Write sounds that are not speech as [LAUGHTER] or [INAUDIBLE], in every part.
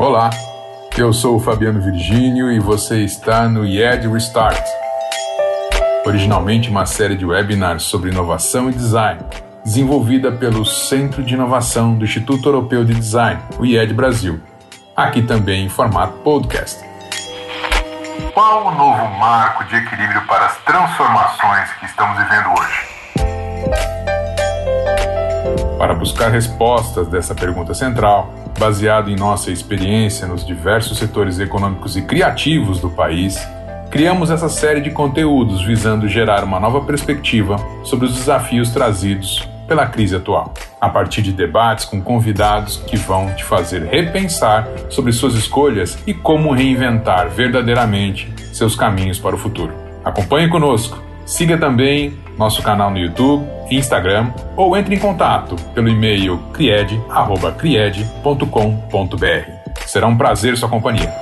Olá, eu sou o Fabiano Virgínio e você está no IED Restart. Originalmente uma série de webinars sobre inovação e design, desenvolvida pelo Centro de Inovação do Instituto Europeu de Design, o IED Brasil. Aqui também em formato podcast. Qual o novo marco de equilíbrio para as transformações que estamos vivendo hoje? Para buscar respostas dessa pergunta central, baseado em nossa experiência nos diversos setores econômicos e criativos do país, criamos essa série de conteúdos visando gerar uma nova perspectiva sobre os desafios trazidos pela crise atual, a partir de debates com convidados que vão te fazer repensar sobre suas escolhas e como reinventar verdadeiramente seus caminhos para o futuro. Acompanhe conosco! Siga também nosso canal no YouTube, Instagram ou entre em contato pelo e-mail cried.cried.com.br. Será um prazer sua companhia.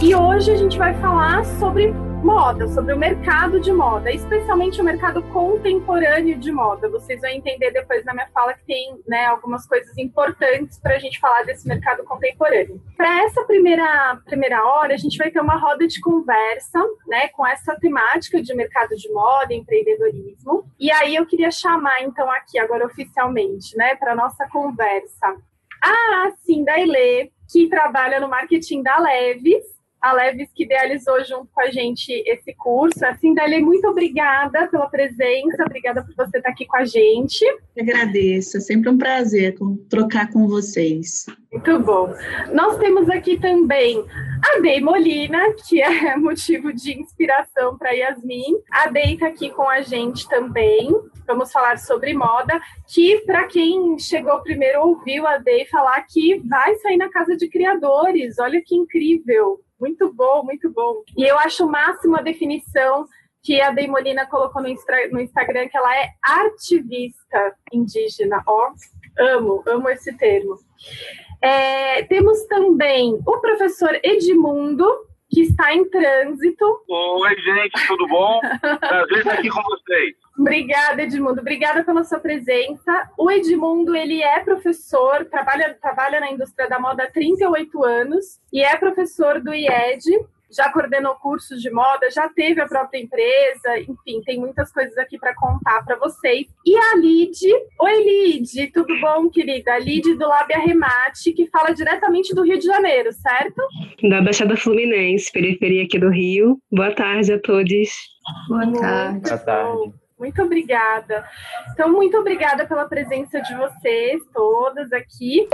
E hoje a gente vai falar sobre moda, sobre o mercado de moda, especialmente o mercado contemporâneo de moda. Vocês vão entender depois na minha fala que tem né, algumas coisas importantes para a gente falar desse mercado contemporâneo. Para essa primeira, primeira hora, a gente vai ter uma roda de conversa né, com essa temática de mercado de moda, empreendedorismo. E aí eu queria chamar, então, aqui agora oficialmente, né, para nossa conversa, a Cinda Ilê, que trabalha no marketing da Leves a Leves que idealizou junto com a gente esse curso. Assim, Dali, muito obrigada pela presença, obrigada por você estar aqui com a gente. Eu agradeço, é sempre um prazer trocar com vocês. Muito bom. Nós temos aqui também a Dei Molina, que é [LAUGHS] motivo de inspiração para Yasmin. A Dei está aqui com a gente também. Vamos falar sobre moda, que para quem chegou primeiro ouviu a Dei falar que vai sair na casa de criadores. Olha que incrível. Muito bom, muito bom. E eu acho o máximo a definição que a Deimolina colocou no, no Instagram, que ela é ativista indígena. Ó, amo, amo esse termo. É, temos também o professor Edmundo, que está em trânsito. Oi, gente, tudo bom? Prazer estar aqui com vocês. Obrigada, Edmundo. Obrigada pela sua presença. O Edmundo, ele é professor, trabalha, trabalha na indústria da moda há 38 anos e é professor do IED, já coordenou cursos de moda, já teve a própria empresa, enfim, tem muitas coisas aqui para contar para vocês. E a Lid, oi Lid, tudo bom, querida? A Lid do Lab Arremate, que fala diretamente do Rio de Janeiro, certo? Da Baixada Fluminense, periferia aqui do Rio. Boa tarde a todos. Boa tarde. Boa tarde. Muito obrigada. Então, muito obrigada pela presença de vocês todas aqui.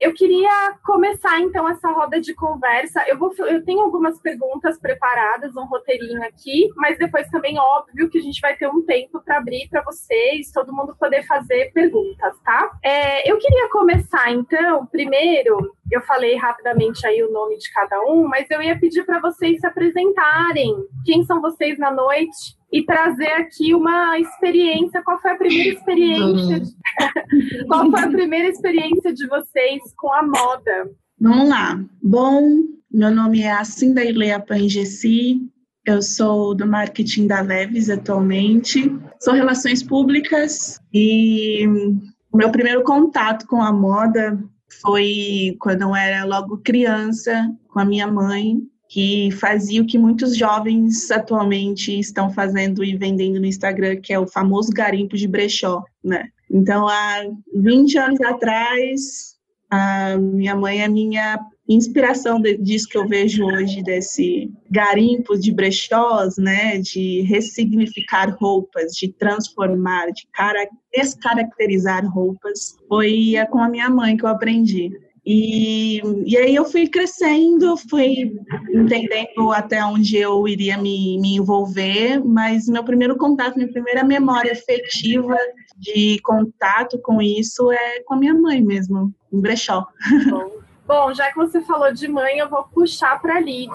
Eu queria começar então essa roda de conversa. Eu vou, eu tenho algumas perguntas preparadas, um roteirinho aqui, mas depois também óbvio que a gente vai ter um tempo para abrir para vocês, todo mundo poder fazer perguntas, tá? É, eu queria começar então, primeiro, eu falei rapidamente aí o nome de cada um, mas eu ia pedir para vocês se apresentarem. Quem são vocês na noite? E trazer aqui uma experiência. Qual foi a primeira experiência? De... [LAUGHS] Qual foi a primeira experiência de vocês com a moda? Vamos lá. Bom, meu nome é Acinda Ilea Pangesi, eu sou do marketing da Leves atualmente, sou relações públicas e o meu primeiro contato com a moda foi quando eu era logo criança, com a minha mãe que fazia o que muitos jovens atualmente estão fazendo e vendendo no Instagram, que é o famoso garimpo de brechó, né? Então, há 20 anos atrás, a minha mãe é minha inspiração disso que eu vejo hoje, desse garimpo de brechós, né, de ressignificar roupas, de transformar, de cara, descaracterizar roupas, foi com a minha mãe que eu aprendi. E, e aí eu fui crescendo, fui entendendo até onde eu iria me, me envolver, mas meu primeiro contato, minha primeira memória afetiva de contato com isso é com a minha mãe mesmo, em brechó. Bom, Bom já que você falou de mãe, eu vou puxar para a Lid,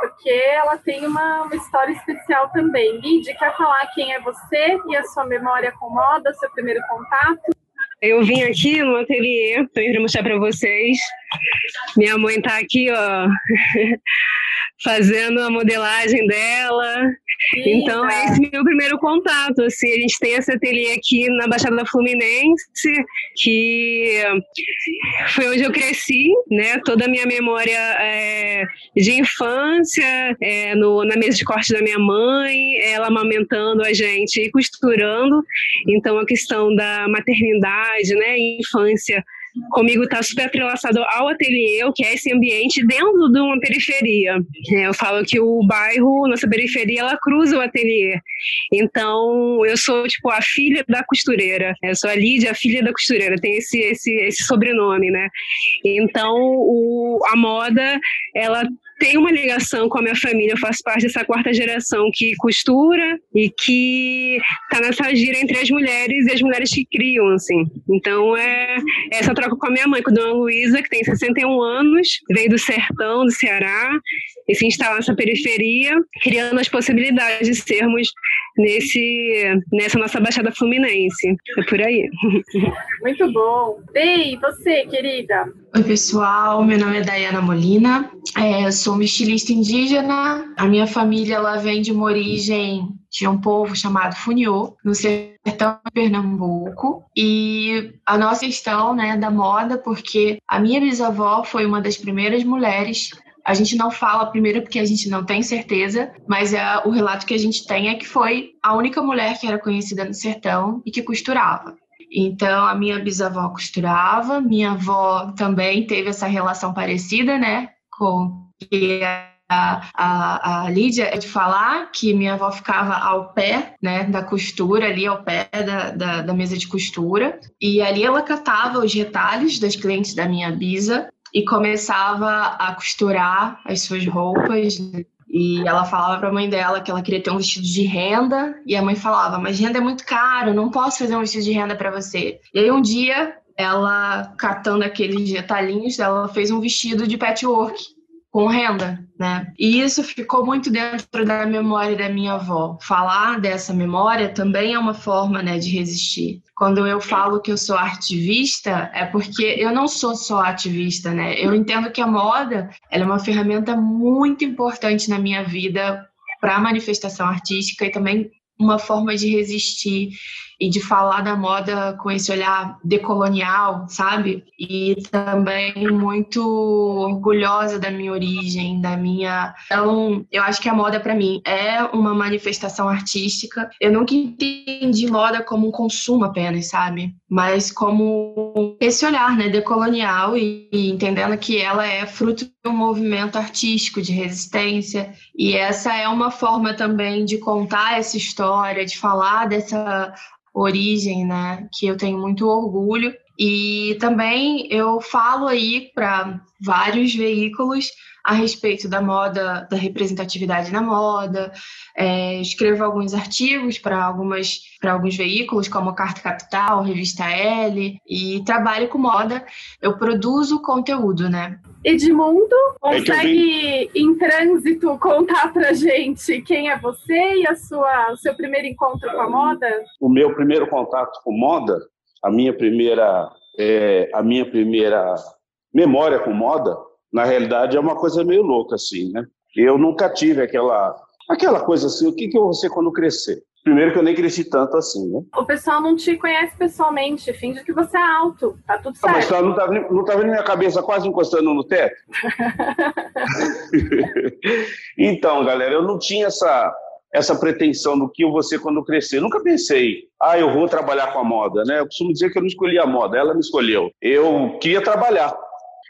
porque ela tem uma, uma, história especial também. Lid, quer falar quem é você e a sua memória com moda, seu primeiro contato? Eu vim aqui no ateliê para mostrar para vocês. Minha mãe está aqui, ó, [LAUGHS] fazendo a modelagem dela. Então, esse é o meu primeiro contato. Assim, a gente tem esse ateliê aqui na Baixada da Fluminense, que foi onde eu cresci, né? Toda a minha memória é, de infância, é, no, na mesa de corte da minha mãe, ela amamentando a gente e costurando. Então, a questão da maternidade, né? Infância comigo está super atrelaçado ao ateliê, que é esse ambiente dentro de uma periferia. É, eu falo que o bairro, nossa periferia, ela cruza o ateliê. Então, eu sou, tipo, a filha da costureira. Eu sou a Lídia, a filha da costureira. Tem esse, esse, esse sobrenome, né? Então, o, a moda, ela tem uma ligação com a minha família, eu faço parte dessa quarta geração que costura e que está nessa gira entre as mulheres e as mulheres que criam, assim. Então, é essa troca com a minha mãe, com a dona Luísa, que tem 61 anos, veio do sertão, do Ceará, e se instala nessa periferia, criando as possibilidades de sermos nesse, nessa nossa Baixada Fluminense. É por aí. [LAUGHS] Muito bom. Ei, você, querida? Oi, pessoal. Meu nome é Dayana Molina. É, eu sou uma estilista indígena. A minha família ela vem de uma origem de um povo chamado Funiô, no sertão de Pernambuco. E a nossa questão né, da moda, porque a minha bisavó foi uma das primeiras mulheres a gente não fala primeiro porque a gente não tem certeza, mas é, o relato que a gente tem é que foi a única mulher que era conhecida no sertão e que costurava. Então, a minha bisavó costurava, minha avó também teve essa relação parecida, né, com que a, a, a Lídia é de falar que minha avó ficava ao pé né, da costura, ali ao pé da, da, da, mesa de costura, e ali ela catava os retalhos das clientes da minha bisa e começava a costurar as suas roupas. E ela falava para a mãe dela que ela queria ter um vestido de renda, e a mãe falava: Mas renda é muito caro, não posso fazer um vestido de renda para você. E aí um dia, ela, catando aqueles detalhinhos, ela fez um vestido de patchwork com renda, né? E isso ficou muito dentro da memória da minha avó. Falar dessa memória também é uma forma, né, de resistir. Quando eu falo que eu sou ativista, é porque eu não sou só ativista, né? Eu entendo que a moda, é uma ferramenta muito importante na minha vida para manifestação artística e também uma forma de resistir e de falar da moda com esse olhar decolonial, sabe? E também muito orgulhosa da minha origem, da minha. Então, eu acho que a moda para mim é uma manifestação artística. Eu nunca entendi moda como um consumo apenas, sabe? Mas como esse olhar, né, decolonial e, e entendendo que ela é fruto de um movimento artístico de resistência e essa é uma forma também de contar essa história, de falar dessa origem, né, que eu tenho muito orgulho. E também eu falo aí para vários veículos a respeito da moda, da representatividade na moda. É, escrevo alguns artigos para algumas para alguns veículos, como Carta Capital, Revista L, e trabalho com moda. Eu produzo conteúdo, né? Edmundo, consegue em trânsito contar pra gente quem é você e a sua, o seu primeiro encontro com a moda? O meu primeiro contato com moda, a minha primeira, é, a minha primeira memória com moda, na realidade é uma coisa meio louca assim, né? Eu nunca tive aquela aquela coisa assim, o que que eu vou ser quando crescer? Primeiro que eu nem cresci tanto assim, né? O pessoal não te conhece pessoalmente, finge que você é alto, tá tudo certo. Ah, mas não tá, não tá vendo minha cabeça quase encostando no teto? [LAUGHS] então, galera, eu não tinha essa, essa pretensão do que eu vou ser quando crescer. Nunca pensei, ah, eu vou trabalhar com a moda, né? Eu costumo dizer que eu não escolhi a moda, ela me escolheu. Eu queria trabalhar.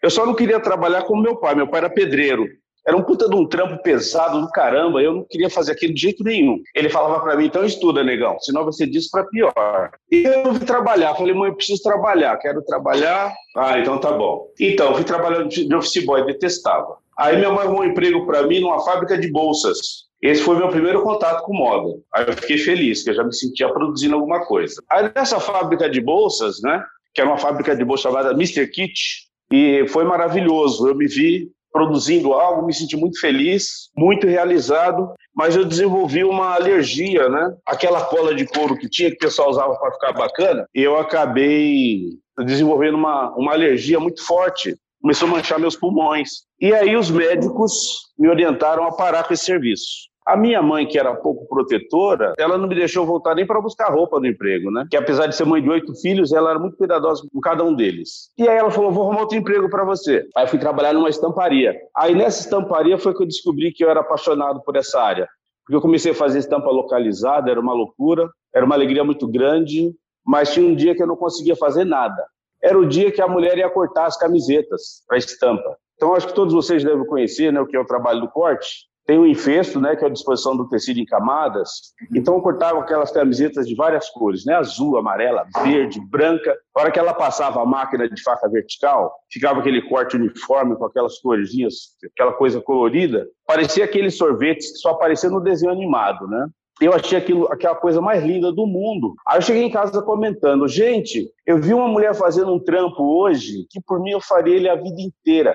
Eu só não queria trabalhar como meu pai. Meu pai era pedreiro. Era um puta de um trampo pesado do caramba, eu não queria fazer aquilo de jeito nenhum. Ele falava para mim, então estuda, negão, senão ser disso para pior. E eu fui trabalhar, falei, mãe, eu preciso trabalhar, quero trabalhar. Ah, então tá bom. Então, fui trabalhando de office boy, detestava. Aí minha mãe arrumou um emprego para mim numa fábrica de bolsas. Esse foi meu primeiro contato com moda. Aí eu fiquei feliz, que eu já me sentia produzindo alguma coisa. Aí nessa fábrica de bolsas, né, que era uma fábrica de bolsas chamada Mr. Kit, e foi maravilhoso. Eu me vi produzindo algo, me senti muito feliz, muito realizado, mas eu desenvolvi uma alergia, né? Aquela cola de couro que tinha, que o pessoal usava para ficar bacana, eu acabei desenvolvendo uma, uma alergia muito forte começou a manchar meus pulmões. E aí os médicos me orientaram a parar com esse serviço. A minha mãe, que era pouco protetora, ela não me deixou voltar nem para buscar roupa no emprego, né? Que apesar de ser mãe de oito filhos, ela era muito cuidadosa com cada um deles. E aí ela falou: vou arrumar outro emprego para você. Aí fui trabalhar numa estamparia. Aí nessa estamparia foi que eu descobri que eu era apaixonado por essa área. Porque eu comecei a fazer estampa localizada, era uma loucura, era uma alegria muito grande, mas tinha um dia que eu não conseguia fazer nada. Era o dia que a mulher ia cortar as camisetas para estampa. Então, acho que todos vocês devem conhecer né, o que é o trabalho do corte. Tem o infesto, né, que é a disposição do tecido em camadas. Então eu cortava aquelas camisetas de várias cores, né, azul, amarela, verde, branca. Na hora que ela passava a máquina de faca vertical, ficava aquele corte uniforme com aquelas corzinhas, aquela coisa colorida. Parecia aqueles sorvetes que só apareciam no desenho animado, né? eu achei aquilo, aquela coisa mais linda do mundo. Aí eu cheguei em casa comentando, gente, eu vi uma mulher fazendo um trampo hoje que por mim eu faria ele a vida inteira.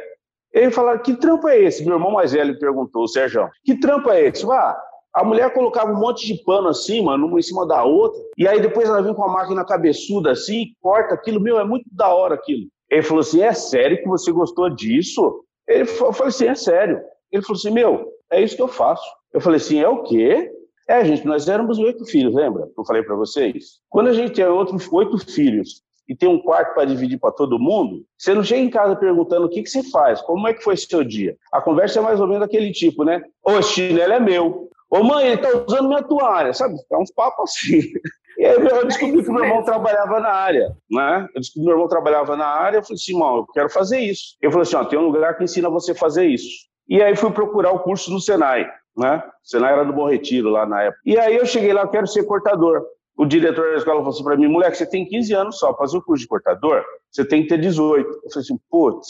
Ele falaram, que trampo é esse? Meu irmão mais velho perguntou, o Sérgio, que trampo é esse? Ah, a mulher colocava um monte de pano assim, mano, uma em cima da outra, e aí depois ela vem com a máquina cabeçuda assim, corta aquilo, meu, é muito da hora aquilo. Ele falou assim, é sério que você gostou disso? Ele falou, eu falei assim, é sério. Ele falou assim, meu, é isso que eu faço. Eu falei assim, é o quê? É, gente, nós éramos oito filhos, lembra? Eu falei para vocês. Quando a gente tem outros oito filhos e tem um quarto para dividir para todo mundo, você não chega em casa perguntando o que, que você faz, como é que foi seu dia. A conversa é mais ou menos daquele tipo, né? Ô, chinelo é meu. Ô, mãe, ele está usando minha toalha, sabe? É uns papos assim. [LAUGHS] E aí eu descobri que meu irmão trabalhava na área, né? Eu descobri que meu irmão trabalhava na área, eu falei assim, irmão, eu quero fazer isso. Ele falou assim, ó, tem um lugar que ensina você a fazer isso. E aí fui procurar o curso no Senai, né? O Senai era do Bom Retiro lá na época. E aí eu cheguei lá, eu quero ser cortador o diretor da escola falou assim para mim, moleque, você tem 15 anos só, fazer o curso de cortador, você tem que ter 18. Eu falei assim, putz.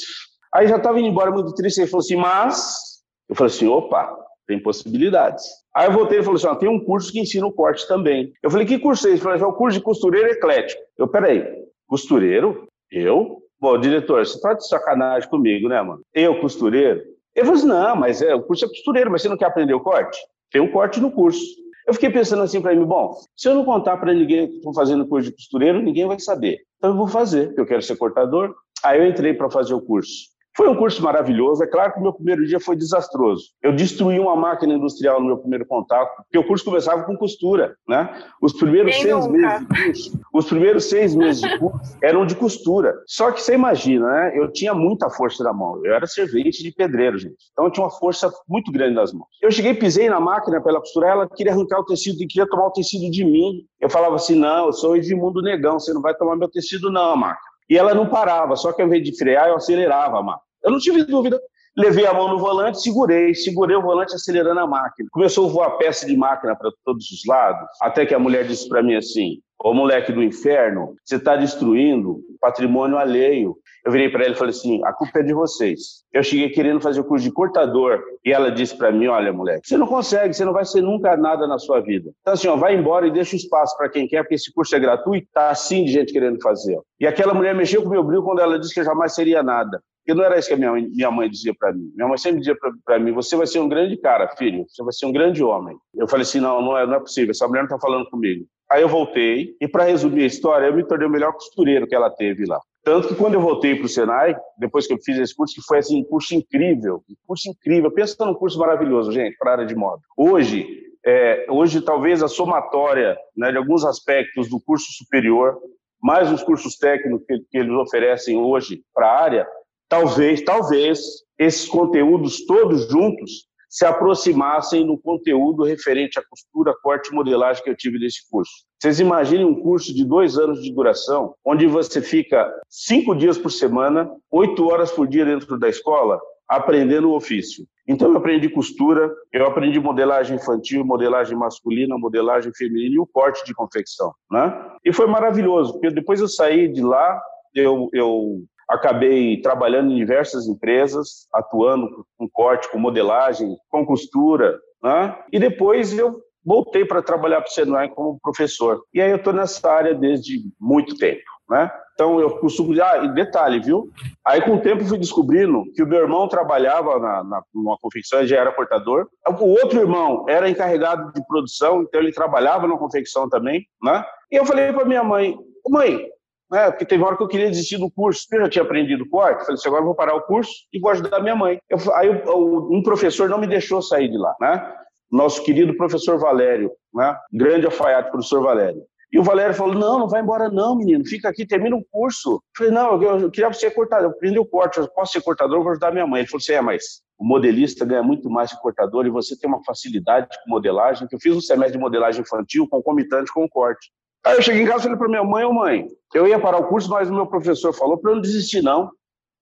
Aí já estava indo embora muito triste, ele falou assim, mas... Eu falei assim, opa, tem possibilidades. Aí eu voltei e falei assim, ó, tem um curso que ensina o corte também. Eu falei, que curso é esse? Ele falou, é o curso de costureiro eclético. Eu, peraí, costureiro? Eu? Bom, diretor, você tá de sacanagem comigo, né, mano? Eu, costureiro? Ele falou assim, não, mas é, o curso é costureiro, mas você não quer aprender o corte? Tem um corte no curso. Eu fiquei pensando assim para mim, bom, se eu não contar para ninguém que estou fazendo curso de costureiro, ninguém vai saber. Então eu vou fazer, porque eu quero ser cortador. Aí eu entrei para fazer o curso. Foi um curso maravilhoso. É claro que o meu primeiro dia foi desastroso. Eu destruí uma máquina industrial no meu primeiro contato, porque o curso começava com costura, né? Os primeiros Quem seis nunca? meses de curso, os primeiros seis meses de curso eram de costura. Só que você imagina, né? Eu tinha muita força na mão. Eu era servente de pedreiro, gente. Então eu tinha uma força muito grande nas mãos. Eu cheguei, pisei na máquina para ela costurar, ela queria arrancar o tecido e queria tomar o tecido de mim. Eu falava assim: não, eu sou Edmundo Negão, você não vai tomar meu tecido, não, máquina. E ela não parava, só que ao invés de frear, eu acelerava a máquina. Eu não tive dúvida. Levei a mão no volante, segurei, segurei o volante acelerando a máquina. Começou a voar peça de máquina para todos os lados, até que a mulher disse para mim assim: Ô moleque do inferno, você está destruindo patrimônio alheio. Eu virei para ela e falei assim: a culpa é de vocês. Eu cheguei querendo fazer o curso de cortador e ela disse para mim: olha, moleque, você não consegue, você não vai ser nunca nada na sua vida. Então, assim, ó, vai embora e deixa o espaço para quem quer, porque esse curso é gratuito, tá assim de gente querendo fazer. E aquela mulher mexeu com o meu brilho quando ela disse que eu jamais seria nada. Porque não era isso que a minha mãe, minha mãe dizia para mim. Minha mãe sempre dizia para mim: você vai ser um grande cara, filho, você vai ser um grande homem. Eu falei assim: não, não é, não é possível, essa mulher não está falando comigo. Aí eu voltei, e para resumir a história, eu me tornei o melhor costureiro que ela teve lá. Tanto que quando eu voltei para o Senai, depois que eu fiz esse curso, que foi assim, um curso incrível, um curso incrível. Pensa num curso maravilhoso, gente, para a área de moda. Hoje, é, hoje talvez a somatória né, de alguns aspectos do curso superior, mais os cursos técnicos que, que eles oferecem hoje para a área, talvez, talvez, esses conteúdos todos juntos se aproximassem do conteúdo referente à costura, corte e modelagem que eu tive nesse curso. Vocês imaginem um curso de dois anos de duração, onde você fica cinco dias por semana, oito horas por dia dentro da escola, aprendendo o ofício. Então eu aprendi costura, eu aprendi modelagem infantil, modelagem masculina, modelagem feminina e o corte de confecção, né? E foi maravilhoso, porque depois eu saí de lá, eu, eu Acabei trabalhando em diversas empresas, atuando com corte, com modelagem, com costura, né? E depois eu voltei para trabalhar para o Senai como professor. E aí eu estou nessa área desde muito tempo, né? Então eu costumo dizer, ah, detalhe, viu? Aí com o tempo fui descobrindo que o meu irmão trabalhava na, na, numa confecção, já era portador. O outro irmão era encarregado de produção, então ele trabalhava na confecção também, né? E eu falei para minha mãe, mãe, né? Porque teve hora que eu queria desistir do curso. Eu já tinha aprendido corte. Falei assim, agora eu vou parar o curso e vou ajudar minha mãe. Eu, aí um professor não me deixou sair de lá, né? Nosso querido professor Valério, né? Grande alfaiate, professor Valério. E o Valério falou: Não, não vai embora, não, menino, fica aqui, termina o curso. Eu falei: Não, eu, eu queria ser cortador, eu aprendi o corte, eu posso ser cortador, eu vou ajudar minha mãe. Ele falou assim: É, mas o modelista ganha muito mais que o cortador e você tem uma facilidade com modelagem, que eu fiz um semestre de modelagem infantil concomitante com o corte. Aí eu cheguei em casa e falei para minha mãe: Ô mãe, eu ia parar o curso, mas o meu professor falou para eu não desistir, não,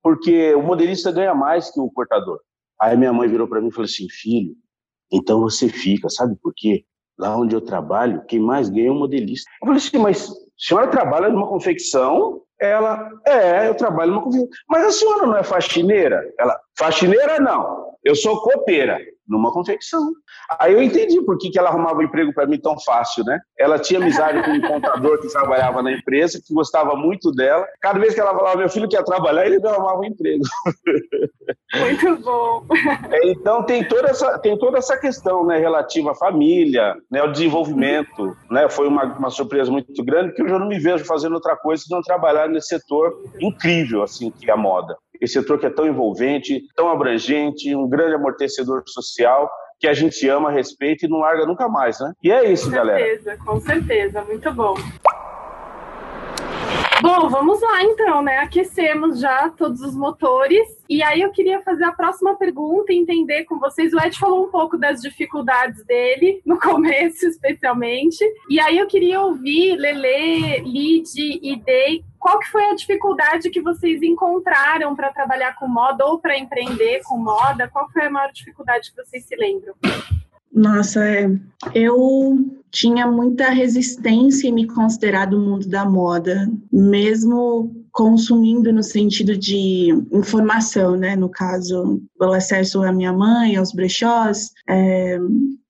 porque o modelista ganha mais que o cortador. Aí minha mãe virou para mim e falou assim: Filho, então você fica, sabe por quê? Lá onde eu trabalho, quem mais ganha é o modelista. Eu falei assim, mas a senhora trabalha numa confecção? Ela, é, eu trabalho numa confecção. Mas a senhora não é faxineira? Ela, faxineira não, eu sou copeira numa confecção. Aí eu entendi por que, que ela arrumava emprego para mim tão fácil, né? Ela tinha amizade com um contador que trabalhava na empresa, que gostava muito dela. Cada vez que ela falava, meu filho quer trabalhar, ele me arrumava um emprego. Muito bom. É, então tem toda essa, tem toda essa questão né, relativa à família, né, ao desenvolvimento. Né? Foi uma, uma surpresa muito grande, que eu já não me vejo fazendo outra coisa senão trabalhar nesse setor incrível assim que é a moda esse setor que é tão envolvente, tão abrangente, um grande amortecedor social que a gente ama, respeita e não larga nunca mais, né? E é isso, com galera. Com certeza, com certeza, muito bom. Bom, vamos lá então, né? Aquecemos já todos os motores. E aí eu queria fazer a próxima pergunta e entender com vocês. O Ed falou um pouco das dificuldades dele, no [LAUGHS] começo especialmente. E aí eu queria ouvir Lele, Lid e Day qual que foi a dificuldade que vocês encontraram para trabalhar com moda ou para empreender com moda? Qual foi a maior dificuldade que vocês se lembram? Nossa, é, eu tinha muita resistência em me considerar do mundo da moda, mesmo consumindo no sentido de informação, né? No caso, pelo acesso à minha mãe, aos brechós. É,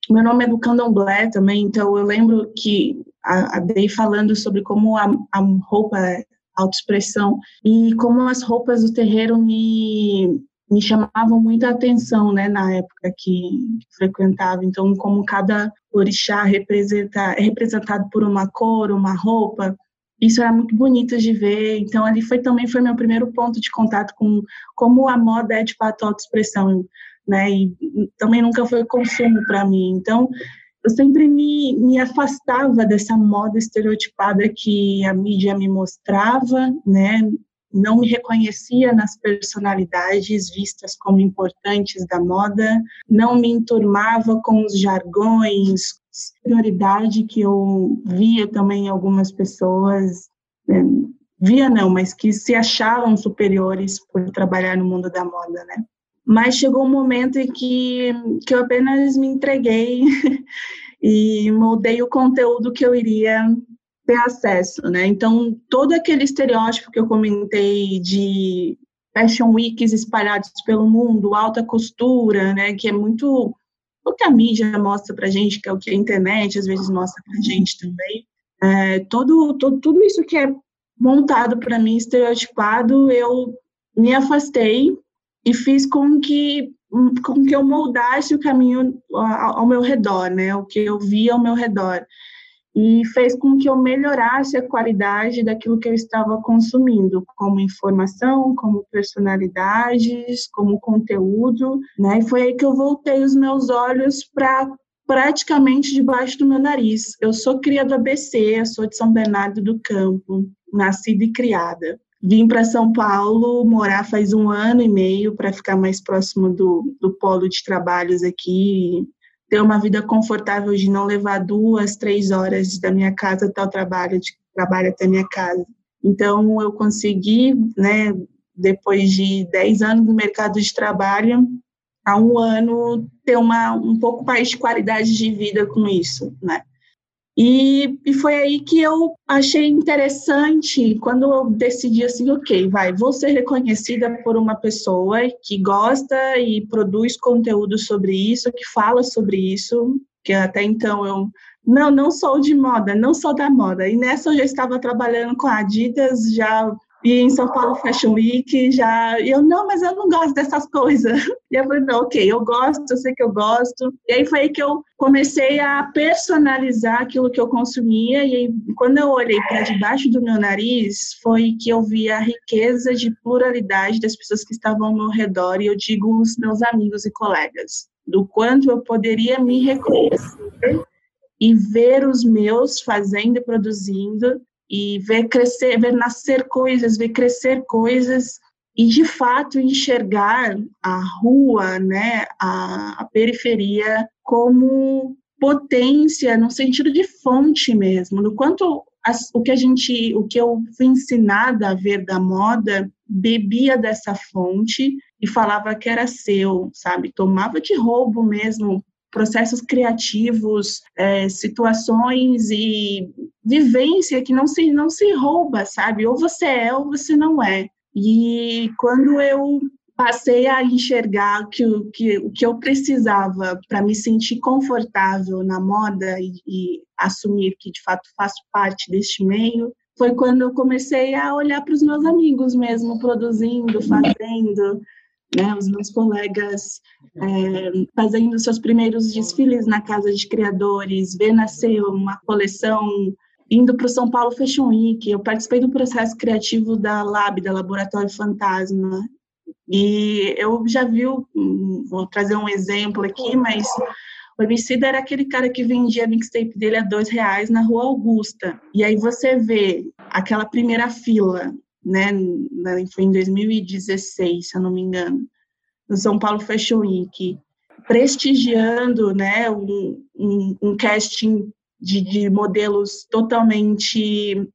meu nome é do candomblé também, então eu lembro que a, Dei falando sobre como a, a roupa é autoexpressão e como as roupas do terreiro me me chamavam muita atenção, né, na época que frequentava. Então, como cada orixá representa, é representado por uma cor, uma roupa, isso era muito bonito de ver. Então, ali foi também foi meu primeiro ponto de contato com como a moda é de fato autoexpressão, né? E também nunca foi consumo para mim. Então, eu sempre me, me afastava dessa moda estereotipada que a mídia me mostrava, né? Não me reconhecia nas personalidades vistas como importantes da moda, não me enturmava com os jargões, prioridade que eu via também algumas pessoas, né? via não, mas que se achavam superiores por trabalhar no mundo da moda, né? Mas chegou um momento em que, que eu apenas me entreguei [LAUGHS] e moldei o conteúdo que eu iria ter acesso, né? Então, todo aquele estereótipo que eu comentei de fashion weeks espalhados pelo mundo, alta costura, né, que é muito o que a mídia mostra pra gente, que é o que a internet às vezes mostra pra gente também. É, todo, todo, tudo isso que é montado para mim, estereotipado, eu me afastei e fiz com que com que eu moldasse o caminho ao, meu redor, né, o que eu via ao meu redor e fez com que eu melhorasse a qualidade daquilo que eu estava consumindo, como informação, como personalidades, como conteúdo, né? E foi aí que eu voltei os meus olhos para praticamente debaixo do meu nariz. Eu sou cria do ABC, sou de São Bernardo do Campo, nascida e criada. Vim para São Paulo morar faz um ano e meio para ficar mais próximo do, do polo de trabalhos aqui ter uma vida confortável de não levar duas, três horas da minha casa até o trabalho, de trabalho até a minha casa. Então, eu consegui, né, depois de dez anos no mercado de trabalho, há um ano, ter uma, um pouco mais de qualidade de vida com isso, né. E, e foi aí que eu achei interessante quando eu decidi assim, ok, vai, vou ser reconhecida por uma pessoa que gosta e produz conteúdo sobre isso, que fala sobre isso, que até então eu não, não sou de moda, não sou da moda. E nessa eu já estava trabalhando com a Adidas já e em São Paulo Fashion Week já eu não, mas eu não gosto dessas coisas. [LAUGHS] E eu falei, não, ok, eu gosto, eu sei que eu gosto. E aí foi aí que eu comecei a personalizar aquilo que eu consumia e aí, quando eu olhei para debaixo do meu nariz, foi que eu vi a riqueza de pluralidade das pessoas que estavam ao meu redor e eu digo os meus amigos e colegas, do quanto eu poderia me reconhecer e ver os meus fazendo e produzindo e ver crescer, ver nascer coisas, ver crescer coisas e de fato enxergar a rua, né, a, a periferia como potência no sentido de fonte mesmo, no quanto as, o que a gente, o que eu fui ensinada a ver da moda bebia dessa fonte e falava que era seu, sabe? Tomava de roubo mesmo processos criativos, é, situações e vivência que não se, não se rouba, sabe? Ou você é ou você não é. E quando eu passei a enxergar que, que o que eu precisava para me sentir confortável na moda e, e assumir que de fato faço parte deste meio, foi quando eu comecei a olhar para os meus amigos mesmo, produzindo, fazendo, né, os meus colegas é, fazendo seus primeiros desfiles na casa de criadores, ver nascer uma coleção indo para o São Paulo Fashion Week. Eu participei do processo criativo da Lab, da Laboratório Fantasma. E eu já vi, vou trazer um exemplo aqui, mas o Emicida era aquele cara que vendia a mixtape dele a dois reais na Rua Augusta. E aí você vê aquela primeira fila, né? Foi em 2016, se eu não me engano, no São Paulo Fashion Week, prestigiando, né? Um, um, um casting de, de modelos totalmente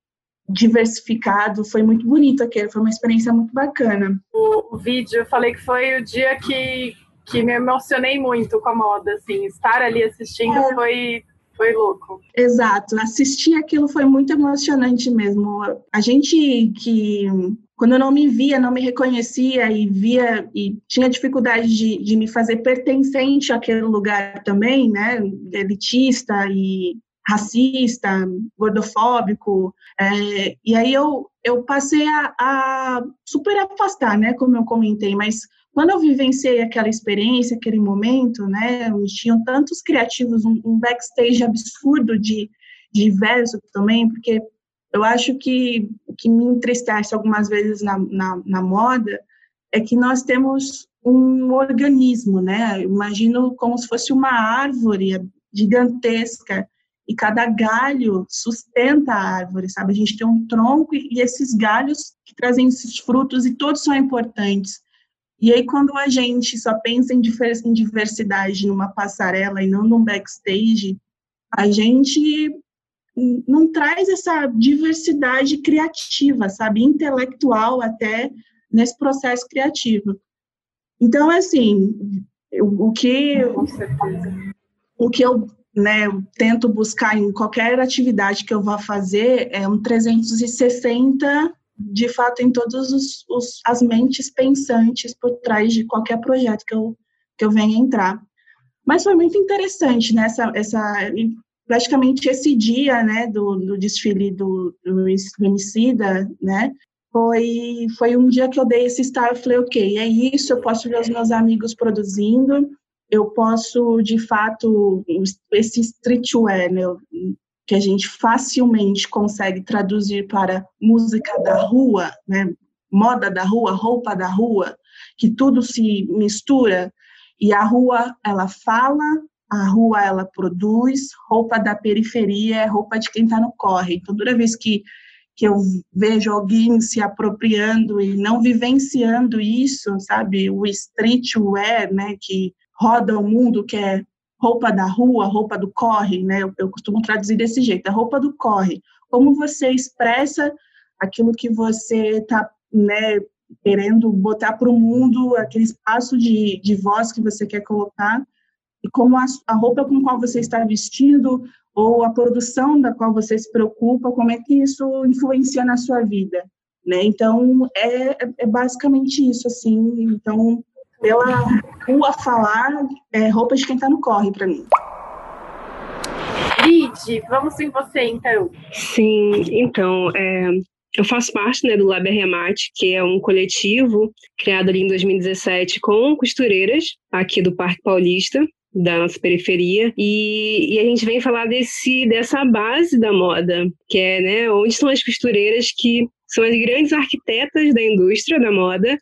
diversificado, foi muito bonito aquele, foi uma experiência muito bacana. O, o, vídeo, eu falei que foi o dia que, que me emocionei muito com a moda, assim, estar ali assistindo é. foi foi louco. Exato, assistir aquilo foi muito emocionante mesmo. A gente que quando eu não me via, não me reconhecia e via e tinha dificuldade de, de me fazer pertencente àquele lugar também, né, elitista e racista, gordofóbico, é, e aí eu, eu passei a, a super afastar, né, como eu comentei, mas quando eu vivenciei aquela experiência, aquele momento, né, tinham tantos criativos, um, um backstage absurdo de, diverso também, porque eu acho que que me entristece algumas vezes na, na, na moda é que nós temos um organismo, né? Eu imagino como se fosse uma árvore gigantesca e cada galho sustenta a árvore, sabe? A gente tem um tronco e esses galhos que trazem esses frutos e todos são importantes. E aí quando a gente só pensa em diversidade numa passarela e não num backstage, a gente não traz essa diversidade criativa, sabe, intelectual até nesse processo criativo. Então, assim, o que o que eu né, tento buscar em qualquer atividade que eu vá fazer é um 360 de fato em todas as mentes pensantes por trás de qualquer projeto que eu, que eu venha entrar. Mas foi muito interessante, né, essa, essa, praticamente esse dia, né, do, do desfile do, do Emicida, né, foi, foi um dia que eu dei esse start, eu falei, ok, é isso, eu posso ver os meus amigos produzindo, eu posso, de fato, esse streetwear, né, que a gente facilmente consegue traduzir para música da rua, né, moda da rua, roupa da rua, que tudo se mistura, e a rua, ela fala, a rua, ela produz, roupa da periferia é roupa de quem está no corre. Então, toda vez que, que eu vejo alguém se apropriando e não vivenciando isso, sabe, o streetwear, né, que roda o mundo, que é roupa da rua, roupa do corre, né? Eu, eu costumo traduzir desse jeito, a roupa do corre. Como você expressa aquilo que você está, né, querendo botar para o mundo, aquele espaço de, de voz que você quer colocar, e como a, a roupa com qual você está vestindo, ou a produção da qual você se preocupa, como é que isso influencia na sua vida, né? Então, é, é basicamente isso, assim. Então, pela rua falar, é roupa de quem está no corre para mim. Lid, vamos em você então. Sim, então, é, eu faço parte né, do Lab Remate, que é um coletivo criado ali em 2017 com costureiras aqui do Parque Paulista da nossa periferia e, e, a gente vem falar desse dessa base da moda que é né onde estão as costureiras que são as grandes arquitetas da indústria da moda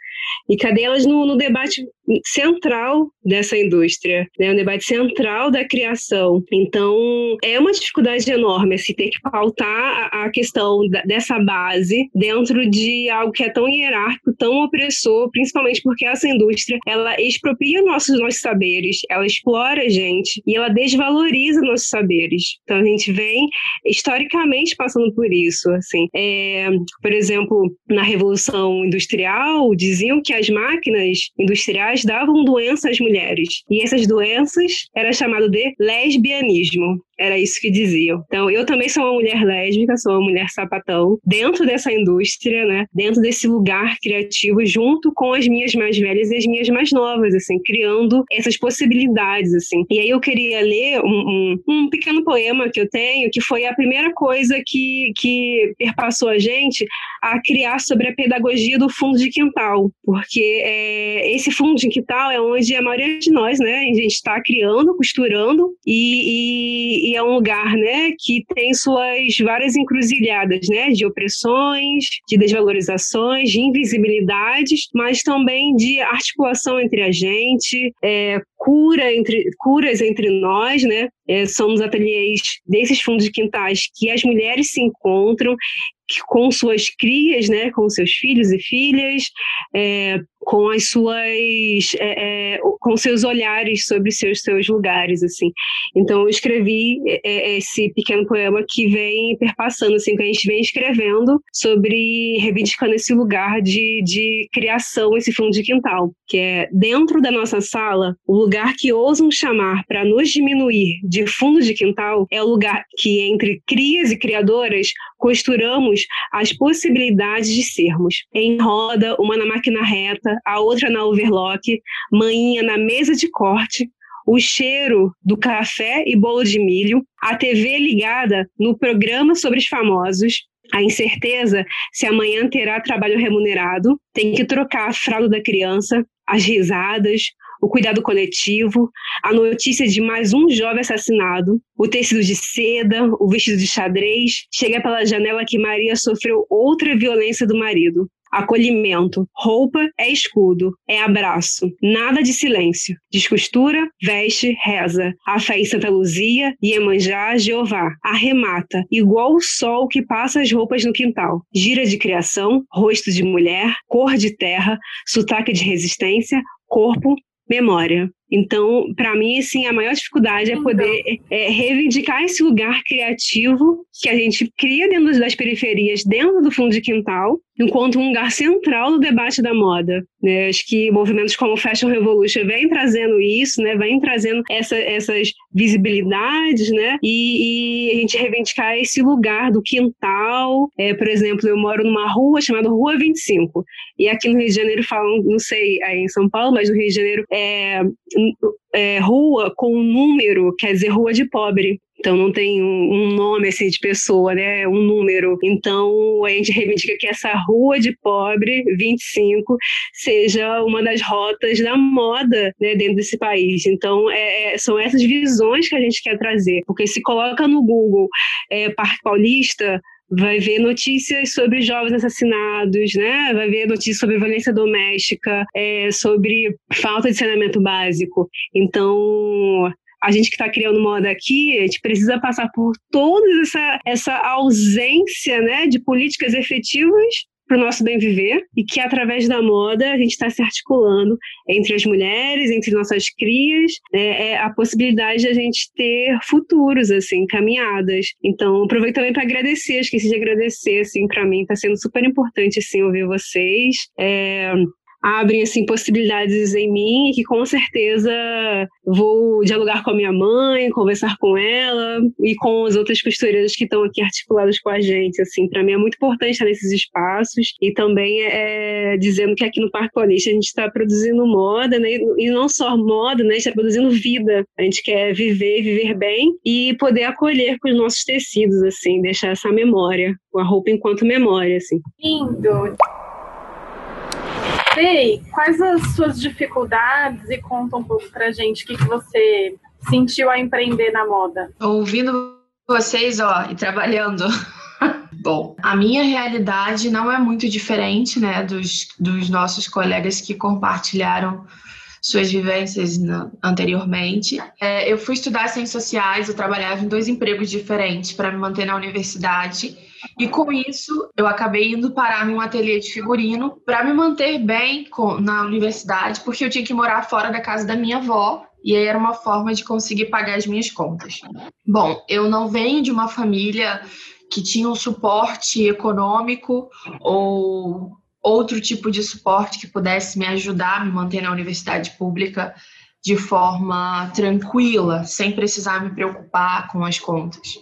e cadê elas no, no debate central dessa indústria, né? um debate central da criação. Então, é uma dificuldade enorme assim, ter que pautar a, a questão da, dessa base dentro de algo que é tão hierárquico, tão opressor, principalmente porque essa indústria ela expropria nossos, nossos saberes, ela explora a gente e ela desvaloriza nossos saberes. Então, a gente vem historicamente passando por isso. Assim. É, por exemplo, na Revolução Industrial, diziam que as máquinas industriais davam doença às mulheres. E essas doenças era chamado de lesbianismo. Era isso que diziam. Então, eu também sou uma mulher lésbica, sou uma mulher sapatão, dentro dessa indústria, né? Dentro desse lugar criativo, junto com as minhas mais velhas e as minhas mais novas, assim, criando essas possibilidades, assim. E aí eu queria ler um, um, um pequeno poema que eu tenho, que foi a primeira coisa que, que perpassou a gente a criar sobre a pedagogia do fundo de quintal, porque é, esse fundo de quintal é onde a maioria de nós, né, a gente está criando, costurando e, e e é um lugar, né, que tem suas várias encruzilhadas, né, de opressões, de desvalorizações, de invisibilidades, mas também de articulação entre a gente, é, cura entre, curas entre nós, né? É, somos ateliês desses fundos de quintais que as mulheres se encontram com suas crias, né, com seus filhos e filhas, é, com as suas, é, é, com seus olhares sobre seus seus lugares, assim. Então eu escrevi é, é, esse pequeno poema que vem perpassando, assim, que a gente vem escrevendo sobre reivindicando esse lugar de, de criação, esse fundo de quintal, que é dentro da nossa sala, o lugar que ousam chamar para nos diminuir de fundo de quintal é o lugar que entre crias e criadoras costuramos as possibilidades de sermos. Em roda, uma na máquina reta, a outra na overlock, manhinha na mesa de corte, o cheiro do café e bolo de milho, a TV ligada no programa sobre os famosos, a incerteza se amanhã terá trabalho remunerado, tem que trocar a fralda da criança, as risadas, o cuidado coletivo, a notícia de mais um jovem assassinado, o tecido de seda, o vestido de xadrez, chega pela janela que Maria sofreu outra violência do marido. Acolhimento. Roupa é escudo, é abraço. Nada de silêncio. Descostura, veste, reza. A fé em Santa Luzia, Iemanjá, Jeová. Arremata, igual o sol que passa as roupas no quintal. Gira de criação, rosto de mulher, cor de terra, sotaque de resistência, corpo, memória. Então, para mim, assim, a maior dificuldade é poder é, reivindicar esse lugar criativo que a gente cria dentro das periferias, dentro do fundo de quintal, enquanto um lugar central no debate da moda. Né? Acho que movimentos como o Fashion Revolution vem trazendo isso, né? vem trazendo essa, essas visibilidades, né? E, e, a gente reivindicar esse lugar do quintal. É, por exemplo, eu moro numa rua chamada Rua 25, e aqui no Rio de Janeiro falam, não sei aí em São Paulo, mas no Rio de Janeiro é é, rua com um número, quer dizer rua de pobre. Então não tem um, nome assim de pessoa, né? Um número. Então a gente reivindica que essa rua de pobre 25 seja uma das rotas da moda né, dentro desse país. Então é, é, são essas visões que a gente quer trazer, porque se coloca no Google é, Parque Paulista vai ver notícias sobre jovens assassinados, né? Vai ver notícias sobre violência doméstica, é, sobre falta de saneamento básico. Então, a gente que está criando moda aqui, a gente precisa passar por toda essa, essa ausência né, de políticas efetivas para o nosso bem viver e que através da moda a gente está se articulando entre as mulheres, entre nossas crias, né, é a possibilidade de a gente ter futuros, assim, caminhadas. Então, aproveito também para agradecer, esqueci de agradecer, assim, para mim está sendo super importante, assim, ouvir vocês. É, abrem assim possibilidades em mim e que com certeza vou dialogar com a minha mãe, conversar com ela e com as outras costureiras que estão aqui articuladas com a gente. Assim, para mim é muito importante estar nesses espaços e também é, dizendo que aqui no Parque Paulista a gente está produzindo moda, né? E não só moda, né? A gente está produzindo vida. A gente quer viver, viver bem e poder acolher com os nossos tecidos, assim, deixar essa memória, a roupa enquanto memória, assim. Lindo. Sei, quais as suas dificuldades e conta um pouco pra gente o que, que você sentiu a empreender na moda? Ouvindo vocês, ó, e trabalhando. [LAUGHS] Bom, a minha realidade não é muito diferente, né, dos, dos nossos colegas que compartilharam suas vivências na, anteriormente. É, eu fui estudar ciências sociais, eu trabalhava em dois empregos diferentes para me manter na universidade. E com isso, eu acabei indo parar num ateliê de figurino para me manter bem na universidade, porque eu tinha que morar fora da casa da minha avó. E aí era uma forma de conseguir pagar as minhas contas. Bom, eu não venho de uma família que tinha um suporte econômico ou outro tipo de suporte que pudesse me ajudar a me manter na universidade pública de forma tranquila, sem precisar me preocupar com as contas.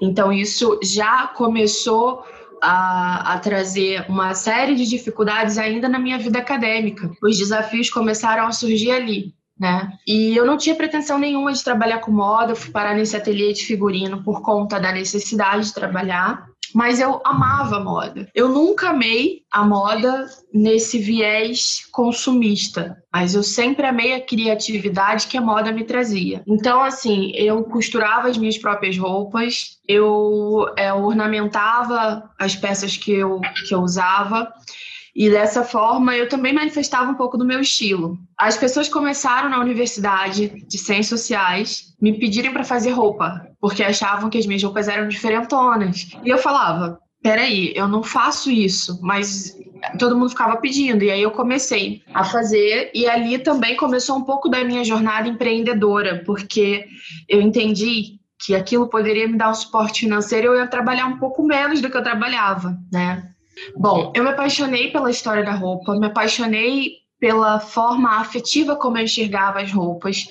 Então, isso já começou a, a, trazer uma série de dificuldades ainda na minha vida acadêmica. Os desafios começaram a surgir ali. Né? E eu não tinha pretensão nenhuma de trabalhar com moda, fui parar nesse ateliê de figurino por conta da necessidade de trabalhar mas eu amava a moda. Eu nunca amei a moda nesse viés consumista, mas eu sempre amei a criatividade que a moda me trazia. Então, assim, eu costurava as minhas próprias roupas, eu é, ornamentava as peças que eu, que eu usava. E dessa forma eu também manifestava um pouco do meu estilo. As pessoas começaram na universidade de ciências sociais me pedirem para fazer roupa, porque achavam que as minhas roupas eram diferentonas. E eu falava: peraí, eu não faço isso, mas todo mundo ficava pedindo. E aí eu comecei a fazer, e ali também começou um pouco da minha jornada empreendedora, porque eu entendi que aquilo poderia me dar um suporte financeiro e eu ia trabalhar um pouco menos do que eu trabalhava, né? Bom, eu me apaixonei pela história da roupa, me apaixonei pela forma afetiva como eu enxergava as roupas,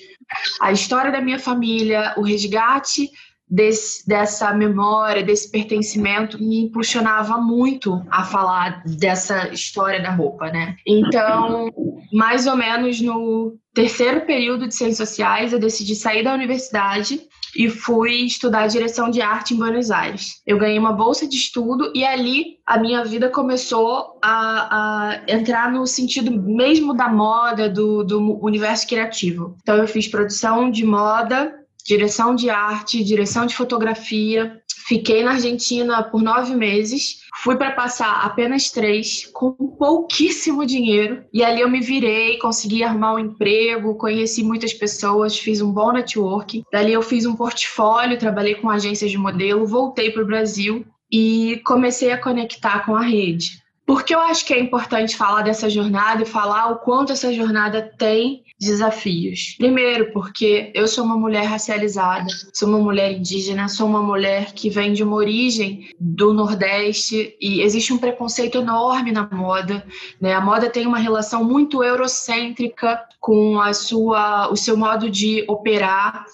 a história da minha família, o resgate desse, dessa memória, desse pertencimento, me impulsionava muito a falar dessa história da roupa, né? Então, mais ou menos no terceiro período de Ciências Sociais, eu decidi sair da universidade e fui estudar direção de arte em Buenos Aires. Eu ganhei uma bolsa de estudo e ali a minha vida começou a, a entrar no sentido mesmo da moda, do, do universo criativo. Então eu fiz produção de moda, direção de arte, direção de fotografia. Fiquei na Argentina por nove meses Fui para passar apenas três, com pouquíssimo dinheiro, e ali eu me virei, consegui arrumar um emprego, conheci muitas pessoas, fiz um bom networking. Dali eu fiz um portfólio, trabalhei com agências de modelo, voltei para o Brasil e comecei a conectar com a rede. Porque eu acho que é importante falar dessa jornada e falar o quanto essa jornada tem desafios. Primeiro, porque eu sou uma mulher racializada, sou uma mulher indígena, sou uma mulher que vem de uma origem do Nordeste e existe um preconceito enorme na moda. Né? A moda tem uma relação muito eurocêntrica com a sua, o seu modo de operar,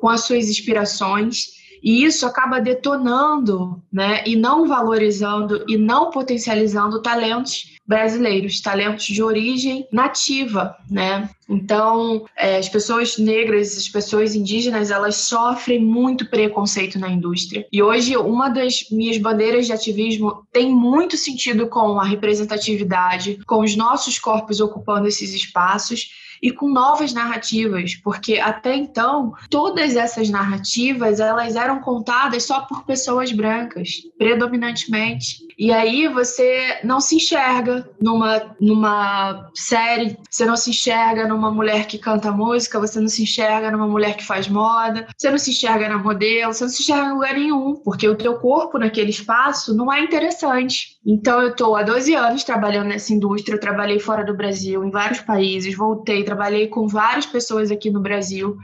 com as suas inspirações. E isso acaba detonando, né, e não valorizando e não potencializando talentos brasileiros, talentos de origem nativa, né? Então, é, as pessoas negras, as pessoas indígenas, elas sofrem muito preconceito na indústria. E hoje, uma das minhas bandeiras de ativismo tem muito sentido com a representatividade, com os nossos corpos ocupando esses espaços e com novas narrativas, porque até então todas essas narrativas elas eram contadas só por pessoas brancas, predominantemente. E aí você não se enxerga numa, numa série, você não se enxerga numa mulher que canta música, você não se enxerga numa mulher que faz moda, você não se enxerga na modelo, você não se enxerga em lugar nenhum, porque o teu corpo naquele espaço não é interessante. Então eu estou há 12 anos trabalhando nessa indústria, eu trabalhei fora do Brasil, em vários países, voltei, trabalhei com várias pessoas aqui no Brasil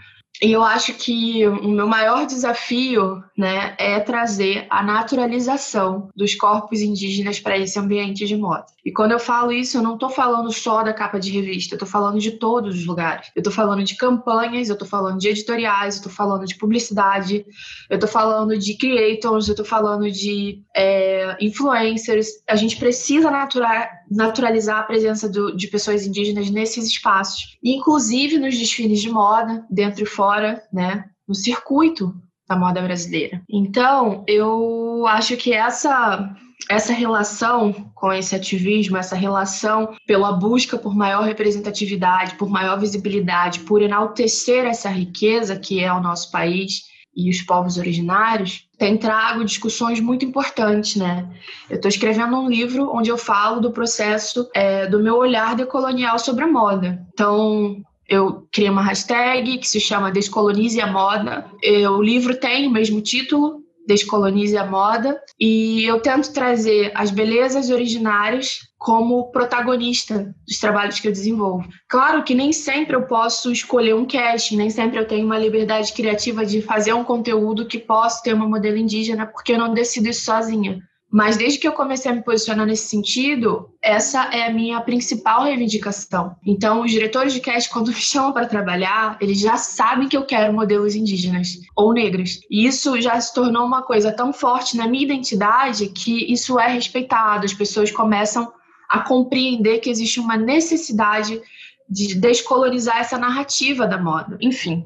E eu acho que o meu maior desafio né, é trazer a naturalização dos corpos indígenas para esse ambiente de moda. E quando eu falo isso, eu não estou falando só da capa de revista, eu estou falando de todos os lugares. Eu estou falando de campanhas, eu estou falando de editoriais, eu estou falando de publicidade, eu estou falando de creators, eu estou falando de é, influencers. A gente precisa natural, naturalizar a presença do, de pessoas indígenas nesses espaços, inclusive nos desfiles de moda, dentro e fora, né, no circuito da moda brasileira. Então, eu acho que essa essa relação com esse ativismo, essa relação pela busca por maior representatividade, por maior visibilidade, por enaltecer essa riqueza que é o nosso país e os povos originários, tem trago discussões muito importantes, né? Eu estou escrevendo um livro onde eu falo do processo é, do meu olhar decolonial sobre a moda. Então, eu criei uma hashtag que se chama Descolonize a Moda. O livro tem o mesmo título, Descolonize a Moda, e eu tento trazer as belezas originárias como protagonista dos trabalhos que eu desenvolvo. Claro que nem sempre eu posso escolher um casting, nem sempre eu tenho uma liberdade criativa de fazer um conteúdo que possa ter uma modelo indígena, porque eu não decido isso sozinha. Mas desde que eu comecei a me posicionar nesse sentido, essa é a minha principal reivindicação. Então, os diretores de cast, quando [LAUGHS] me chamam para trabalhar, eles já sabem que eu quero modelos indígenas ou negros. E isso já se tornou uma coisa tão forte na minha identidade que isso é respeitado. As pessoas começam a compreender que existe uma necessidade de descolonizar essa narrativa da moda. Enfim,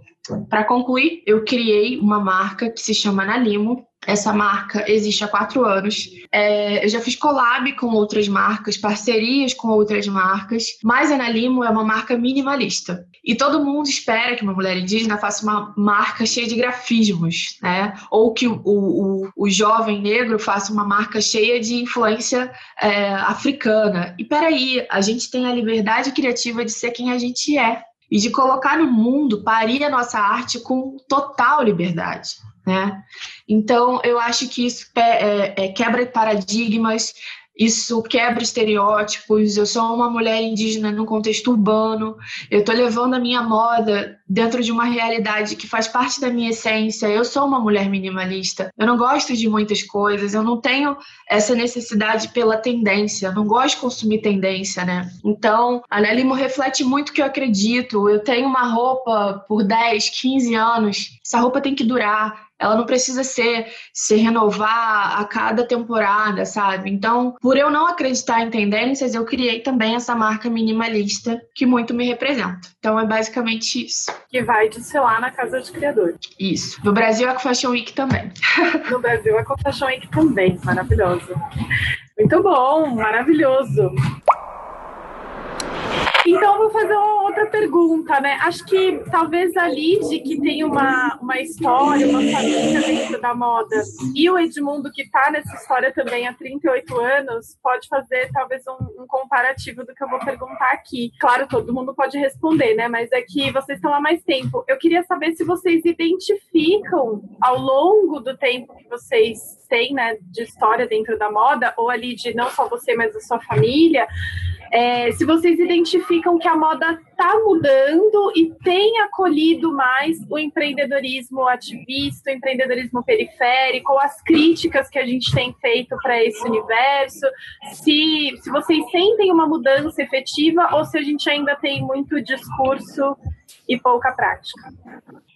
para concluir, eu criei uma marca que se chama Nalimo, essa marca existe há quatro anos. É, eu já fiz collab com outras marcas, parcerias com outras marcas, mas a Ana Limo é uma marca minimalista. E todo mundo espera que uma mulher indígena faça uma marca cheia de grafismos, né? Ou que o, o, o jovem negro faça uma marca cheia de influência é, africana. E peraí, a gente tem a liberdade criativa de ser quem a gente é e de colocar no mundo, parir a nossa arte com total liberdade. Né? Então, eu acho que isso é, é, quebra paradigmas, isso quebra estereótipos. Eu sou uma mulher indígena num contexto urbano, eu estou levando a minha moda dentro de uma realidade que faz parte da minha essência. Eu sou uma mulher minimalista, eu não gosto de muitas coisas, eu não tenho essa necessidade pela tendência, eu não gosto de consumir tendência, né? Então, a Nelimo reflete muito o que eu acredito. Eu tenho uma roupa por 10, 15 anos, essa roupa tem que durar ela não precisa ser se renovar a cada temporada, sabe? Então, por eu não acreditar em tendências, eu criei também essa marca minimalista que muito me representa. Então, é basicamente isso. Que vai desfilar na Casa de Criador. Isso. No Brasil, é com Fashion Week também. [LAUGHS] no Brasil, é com Fashion Week também. Maravilhoso. Muito bom, maravilhoso. Então, vou fazer uma outra pergunta, né? Acho que talvez a Lid, que tem uma, uma história, uma família dentro da moda, e o Edmundo, que está nessa história também há 38 anos, pode fazer talvez um, um, comparativo do que eu vou perguntar aqui. Claro, todo mundo pode responder, né? Mas é que vocês estão há mais tempo. Eu queria saber se vocês identificam ao longo do tempo que vocês têm, né, de história dentro da moda, ou ali de não só você, mas a sua família, é, se vocês identificam que a moda está mudando e tem acolhido mais o empreendedorismo ativista, o empreendedorismo periférico, as críticas que a gente tem feito para esse universo, se, se vocês sentem uma mudança efetiva ou se a gente ainda tem muito discurso e pouca prática.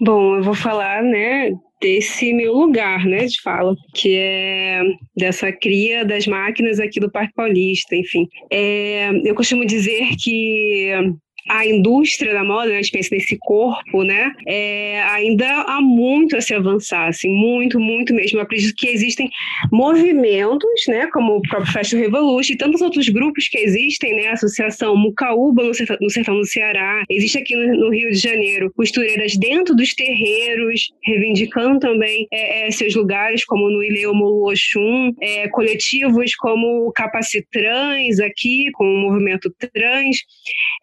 Bom, eu vou falar, né, desse meu lugar, né, de fala, que é dessa cria das máquinas aqui do Parque Paulista, enfim. É, eu costumo dizer que a indústria da moda, né, a espécie desse corpo, né, é, ainda há muito a se avançar, assim, muito, muito mesmo. Eu acredito que existem movimentos, né, como o próprio Fashion Revolution e tantos outros grupos que existem, né, a Associação Mucaúba no sertão, no sertão do Ceará, existe aqui no, no, Rio de Janeiro costureiras dentro dos terreiros, reivindicando também é, é, seus lugares, como no Ileu Molu Oxum, é, coletivos como o Capacitrans aqui, com o movimento trans,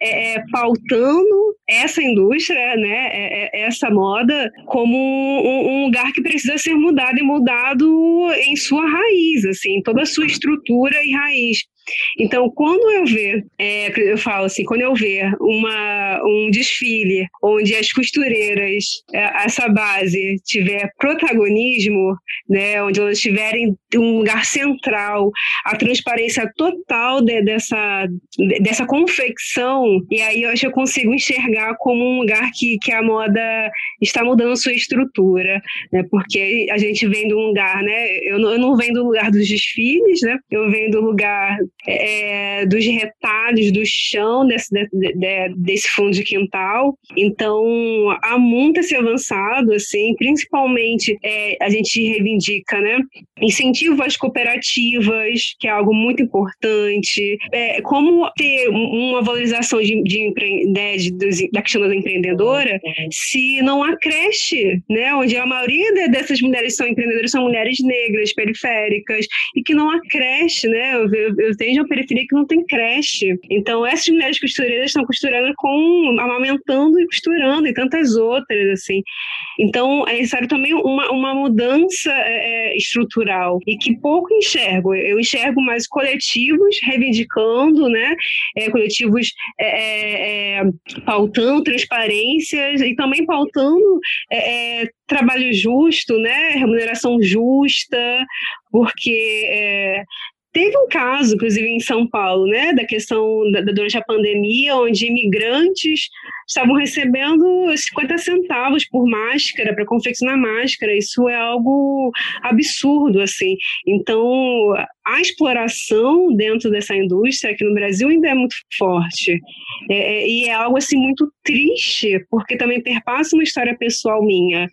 é, é pautando essa indústria, né, é, é, essa moda, como um, lugar que precisa ser mudado e mudado em sua raiz, assim, toda a sua estrutura e raiz. Então, quando eu ver, é, eu falo assim, quando eu ver uma, um desfile onde as costureiras, é, essa base, tiver protagonismo, né, onde elas tiverem um lugar central, a transparência total de, dessa, de, dessa confecção, e aí eu acho que eu consigo enxergar como um lugar que, que a moda está mudando sua estrutura, né, porque a gente vem do lugar, né, eu eu não venho do lugar dos desfiles, né, eu venho do lugar é, dos retalhos, do chão desse, de, de, desse fundo de quintal, então há muito ser avançado, assim, principalmente é, a gente reivindica, né, incentivo às cooperativas, que é algo muito importante, é, como ter uma valorização de, de, né, de, de, da questão da empreendedora, se não há creche, né, onde a maioria dessas mulheres são empreendedoras são mulheres negras, periféricas, e que não há creche, né, eu, eu, eu tenho uma periferia que não tem creche, então essas mulheres costureiras estão costurando com, amamentando e costurando, e tantas outras, assim, então é necessário também uma, uma mudança é, é estrutural, e que pouco enxergo, eu enxergo mais coletivos reivindicando, né, é, coletivos é, é, é pautando transparências e também pautando é, trabalho justo, né, remuneração justa, porque Teve um caso, inclusive em São Paulo, né, da questão da, durante a pandemia, onde imigrantes estavam recebendo 50 centavos por máscara para confeccionar máscara. Isso é algo absurdo, assim. Então, a exploração dentro dessa indústria aqui no Brasil ainda é muito forte. É, é, e é algo assim muito triste, porque também perpassa uma história pessoal minha.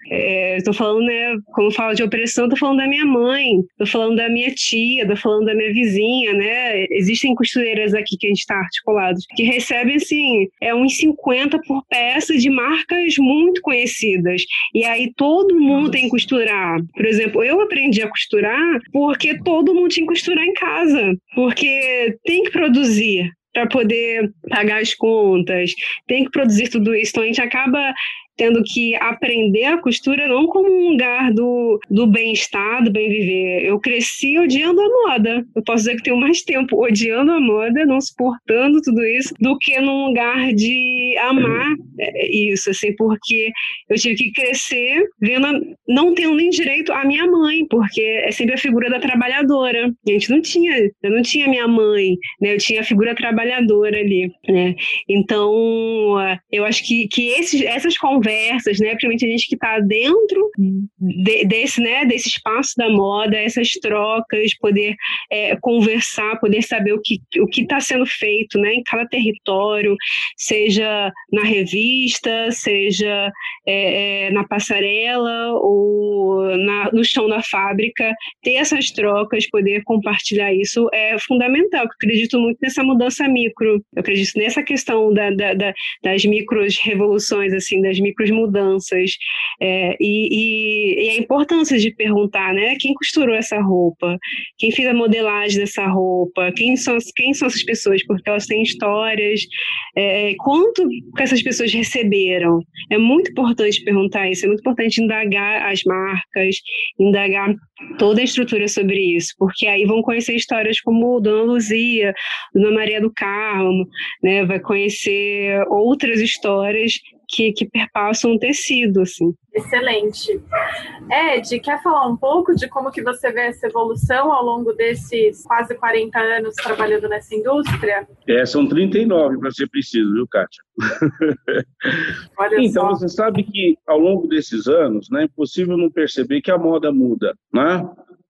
Estou é, falando, né, quando falo de opressão, estou falando da minha mãe, estou falando da minha tia, estou falando da minha vizinha, né? Existem costureiras aqui que a gente está articulados, que recebem assim, é uns 50 por peça de marcas muito conhecidas. E aí todo mundo tem que costurar. Por exemplo, eu aprendi a costurar porque todo mundo tinha que costurar em casa, porque tem que produzir para poder pagar as contas, tem que produzir tudo isso. Então a gente acaba tendo que aprender a costura não como um lugar do, do bem-estar, do bem-viver. Eu cresci odiando a moda. Eu posso dizer que tenho mais tempo odiando a moda, não suportando tudo isso, do que num lugar de amar é, isso, assim, porque eu tive que crescer vendo, não tendo nem direito a minha mãe, porque é sempre a figura da trabalhadora. A gente não tinha, eu não tinha minha mãe, né? Eu tinha a figura trabalhadora ali, né? Então, eu acho que, que esses, essas conversas conversas, né? Principalmente a gente que está dentro de, desse, né? Desse espaço da moda, essas trocas, poder é, conversar, poder saber o que o que está sendo feito, né? Em cada território, seja na revista, seja é, é, na passarela ou na, no chão da fábrica, ter essas trocas, poder compartilhar isso é fundamental. Eu acredito muito nessa mudança micro. Eu acredito nessa questão da, da, da, das micros revoluções, assim, das micro mudanças é, e, e, e, a importância de perguntar, né, quem costurou essa roupa, quem fez a modelagem dessa roupa, quem são, quem são essas pessoas, porque elas têm histórias, é, quanto que essas pessoas receberam. É muito importante perguntar isso, é muito importante indagar as marcas, indagar toda a estrutura sobre isso, porque aí vão conhecer histórias como Dona Luzia, Dona Maria do Carmo, né, vai conhecer outras histórias que, que perpassam o tecido, assim. Excelente. Ed, quer falar um pouco de como que você vê essa evolução ao longo desses quase 40 anos trabalhando nessa indústria? É, são 39 para ser preciso, viu, Kátia? [LAUGHS] Olha então, só. você sabe que ao longo desses anos, né, é impossível não perceber que a moda muda, né?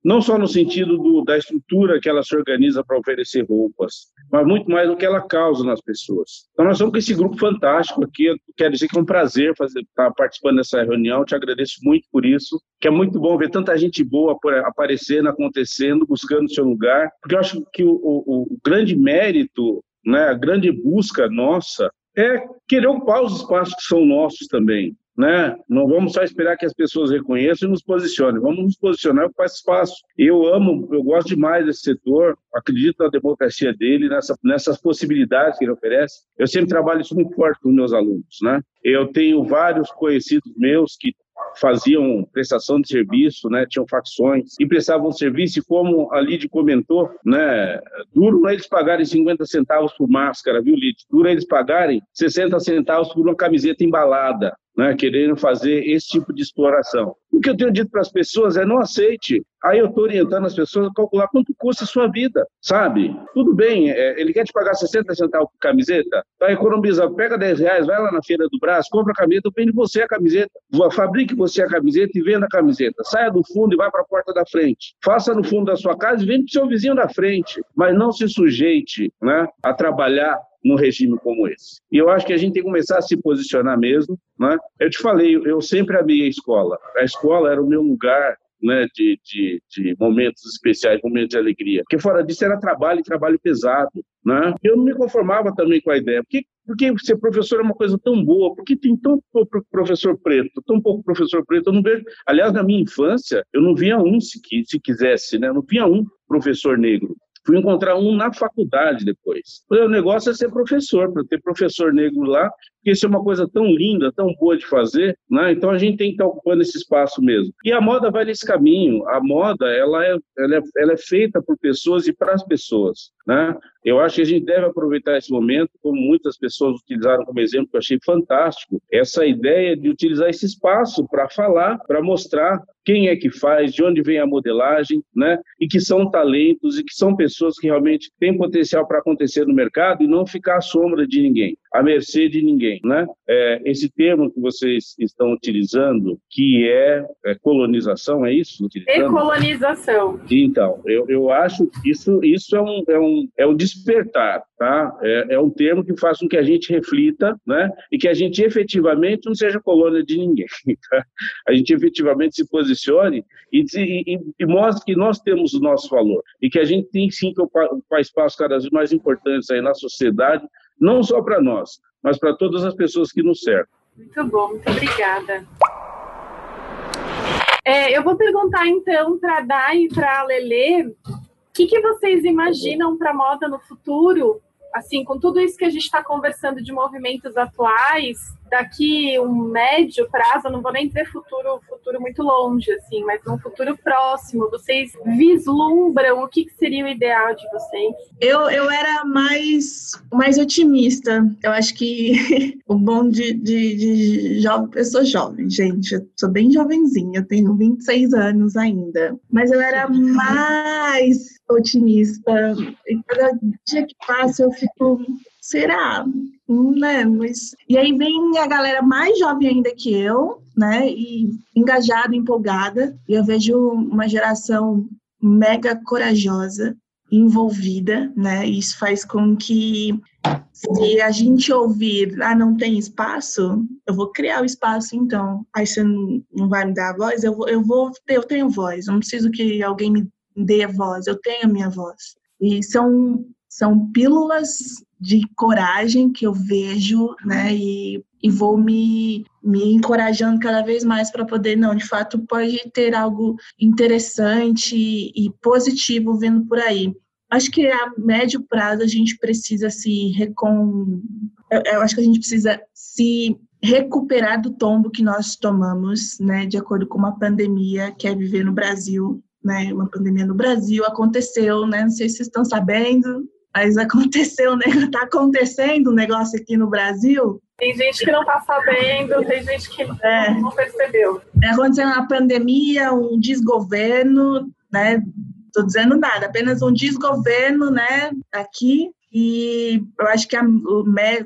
Não só no sentido do, da estrutura que ela se organiza para oferecer roupas, mas muito mais do que ela causa nas pessoas. Então, nós estamos com esse grupo fantástico aqui. Quero dizer que é um prazer fazer, estar participando dessa reunião. Eu te agradeço muito por isso, que é muito bom ver tanta gente boa aparecendo, acontecendo, buscando seu lugar, porque eu acho que o, o, o grande mérito, né, a grande busca nossa é querer ocupar os espaços que são nossos também né? Não vamos só esperar que as pessoas reconheçam e nos posicionem, vamos nos posicionar com espaço. Eu amo, eu gosto demais desse setor, acredito na democracia dele, nessa, nessas possibilidades que ele oferece. Eu sempre trabalho isso muito forte com meus alunos, né? Eu tenho vários conhecidos meus que faziam prestação de serviço, né, tinham facções e prestavam serviço, e como a Lid comentou, né, duro é eles pagarem 50 centavos por máscara, viu, Lid? Duro é eles pagarem 60 centavos por uma camiseta embalada né, querendo fazer esse tipo de exploração. O que eu tenho dito para as pessoas é não aceite. Aí eu estou orientando as pessoas a calcular quanto custa a sua vida, sabe? Tudo bem, é, ele quer te pagar 60 centavos por camiseta, vai economizar, pega 10 reais, vai lá na feira do braço, compra a camiseta, vende você a camiseta, fabrique você a camiseta e venda a camiseta. Saia do fundo e vá para a porta da frente. Faça no fundo da sua casa e vende para o seu vizinho da frente, mas não se sujeite né, a trabalhar num regime como esse. E eu acho que a gente tem que começar a se posicionar mesmo. Né? Eu te falei, eu sempre amei a escola. A escola era o meu lugar né, de, de, de, momentos especiais, momentos de alegria. Porque fora disso era trabalho trabalho pesado. Né? Eu não me conformava também com a ideia. Porque, porque ser professor é uma coisa tão boa? Porque tem tão pouco professor preto, tão pouco professor preto? Eu não vejo. Aliás, na minha infância, eu não via um se, se quisesse, né? Não via um professor negro. Fui encontrar um na faculdade depois. O negócio é ser professor, para ter professor negro lá, porque isso é uma coisa tão linda, tão boa de fazer, né? Então a gente tem que estar ocupando esse espaço mesmo. E a moda vai nesse caminho. A moda, ela é, ela é, ela é feita por pessoas e para as pessoas, né? Eu acho que a gente deve aproveitar esse momento, como muitas pessoas utilizaram como exemplo, que eu achei fantástico, essa ideia de utilizar esse espaço para falar, para mostrar quem é que faz, de onde vem a modelagem, né? E que são talentos e que são pessoas que realmente têm potencial para acontecer no mercado e não ficar à sombra de ninguém, à mercê de ninguém Né? É, esse termo que vocês estão utilizando, que é, é colonização, é isso? Utilizando? Decolonização. Então, eu, eu acho que isso, isso é, um, é, um, é um despertar, tá? É, é um termo que faz com que a gente reflita né? e que a gente efetivamente não seja colônia de ninguém. [LAUGHS] Tá? A gente efetivamente se posicione e, e, e, mostre que nós temos o nosso valor e que a gente tem sim que ocupar espaços cada vez mais importantes aí na sociedade, não só para nós, mas para todas as pessoas que nos cercam. Muito bom, muito obrigada. É, eu vou perguntar então para Dai e para a Lelê, o que, que vocês imaginam para moda no futuro? Assim, com tudo isso que a gente está conversando de movimentos atuais, daqui um médio prazo, não vou nem dizer futuro, futuro muito longe, assim, mas um futuro próximo, vocês vislumbram o que, que seria o ideal de vocês? Eu, eu era mais, mais otimista. Eu acho que [LAUGHS] o bom de, de, de jovem, eu sou jovem, gente, eu sou bem jovenzinha, tenho 26 anos ainda, mas eu era mais otimista. E cada dia que passa eu fico será? Né? Mas... E aí vem a galera mais jovem ainda que eu, né? E engajada, empolgada. E eu vejo uma geração mega corajosa, envolvida, né? Isso faz com que se a gente ouvir, ah, não tem espaço, eu vou criar o espaço então. Aí você não vai me dar a voz, eu vou, eu vou, eu tenho voz, não preciso que alguém me dê voz, eu tenho a minha voz. E são são pílulas de coragem que eu vejo, né? E, e vou me, me encorajando cada vez mais para poder, não, de fato, pode ter algo interessante e positivo vindo por aí. Acho que a médio prazo a gente precisa se recon... Eu, eu acho que a gente precisa se recuperar do tombo que nós tomamos, né, de acordo com uma pandemia que é viver no Brasil, né, uma pandemia no Brasil aconteceu, né, não sei se vocês estão sabendo, mas [LAUGHS] aconteceu, né? Tá acontecendo um negócio aqui no Brasil. Tem gente que não tá sabendo, tem gente que é. não percebeu. É acontecendo uma pandemia, um desgoverno, né? Tô dizendo nada, apenas um desgoverno, né? Aqui e eu acho que a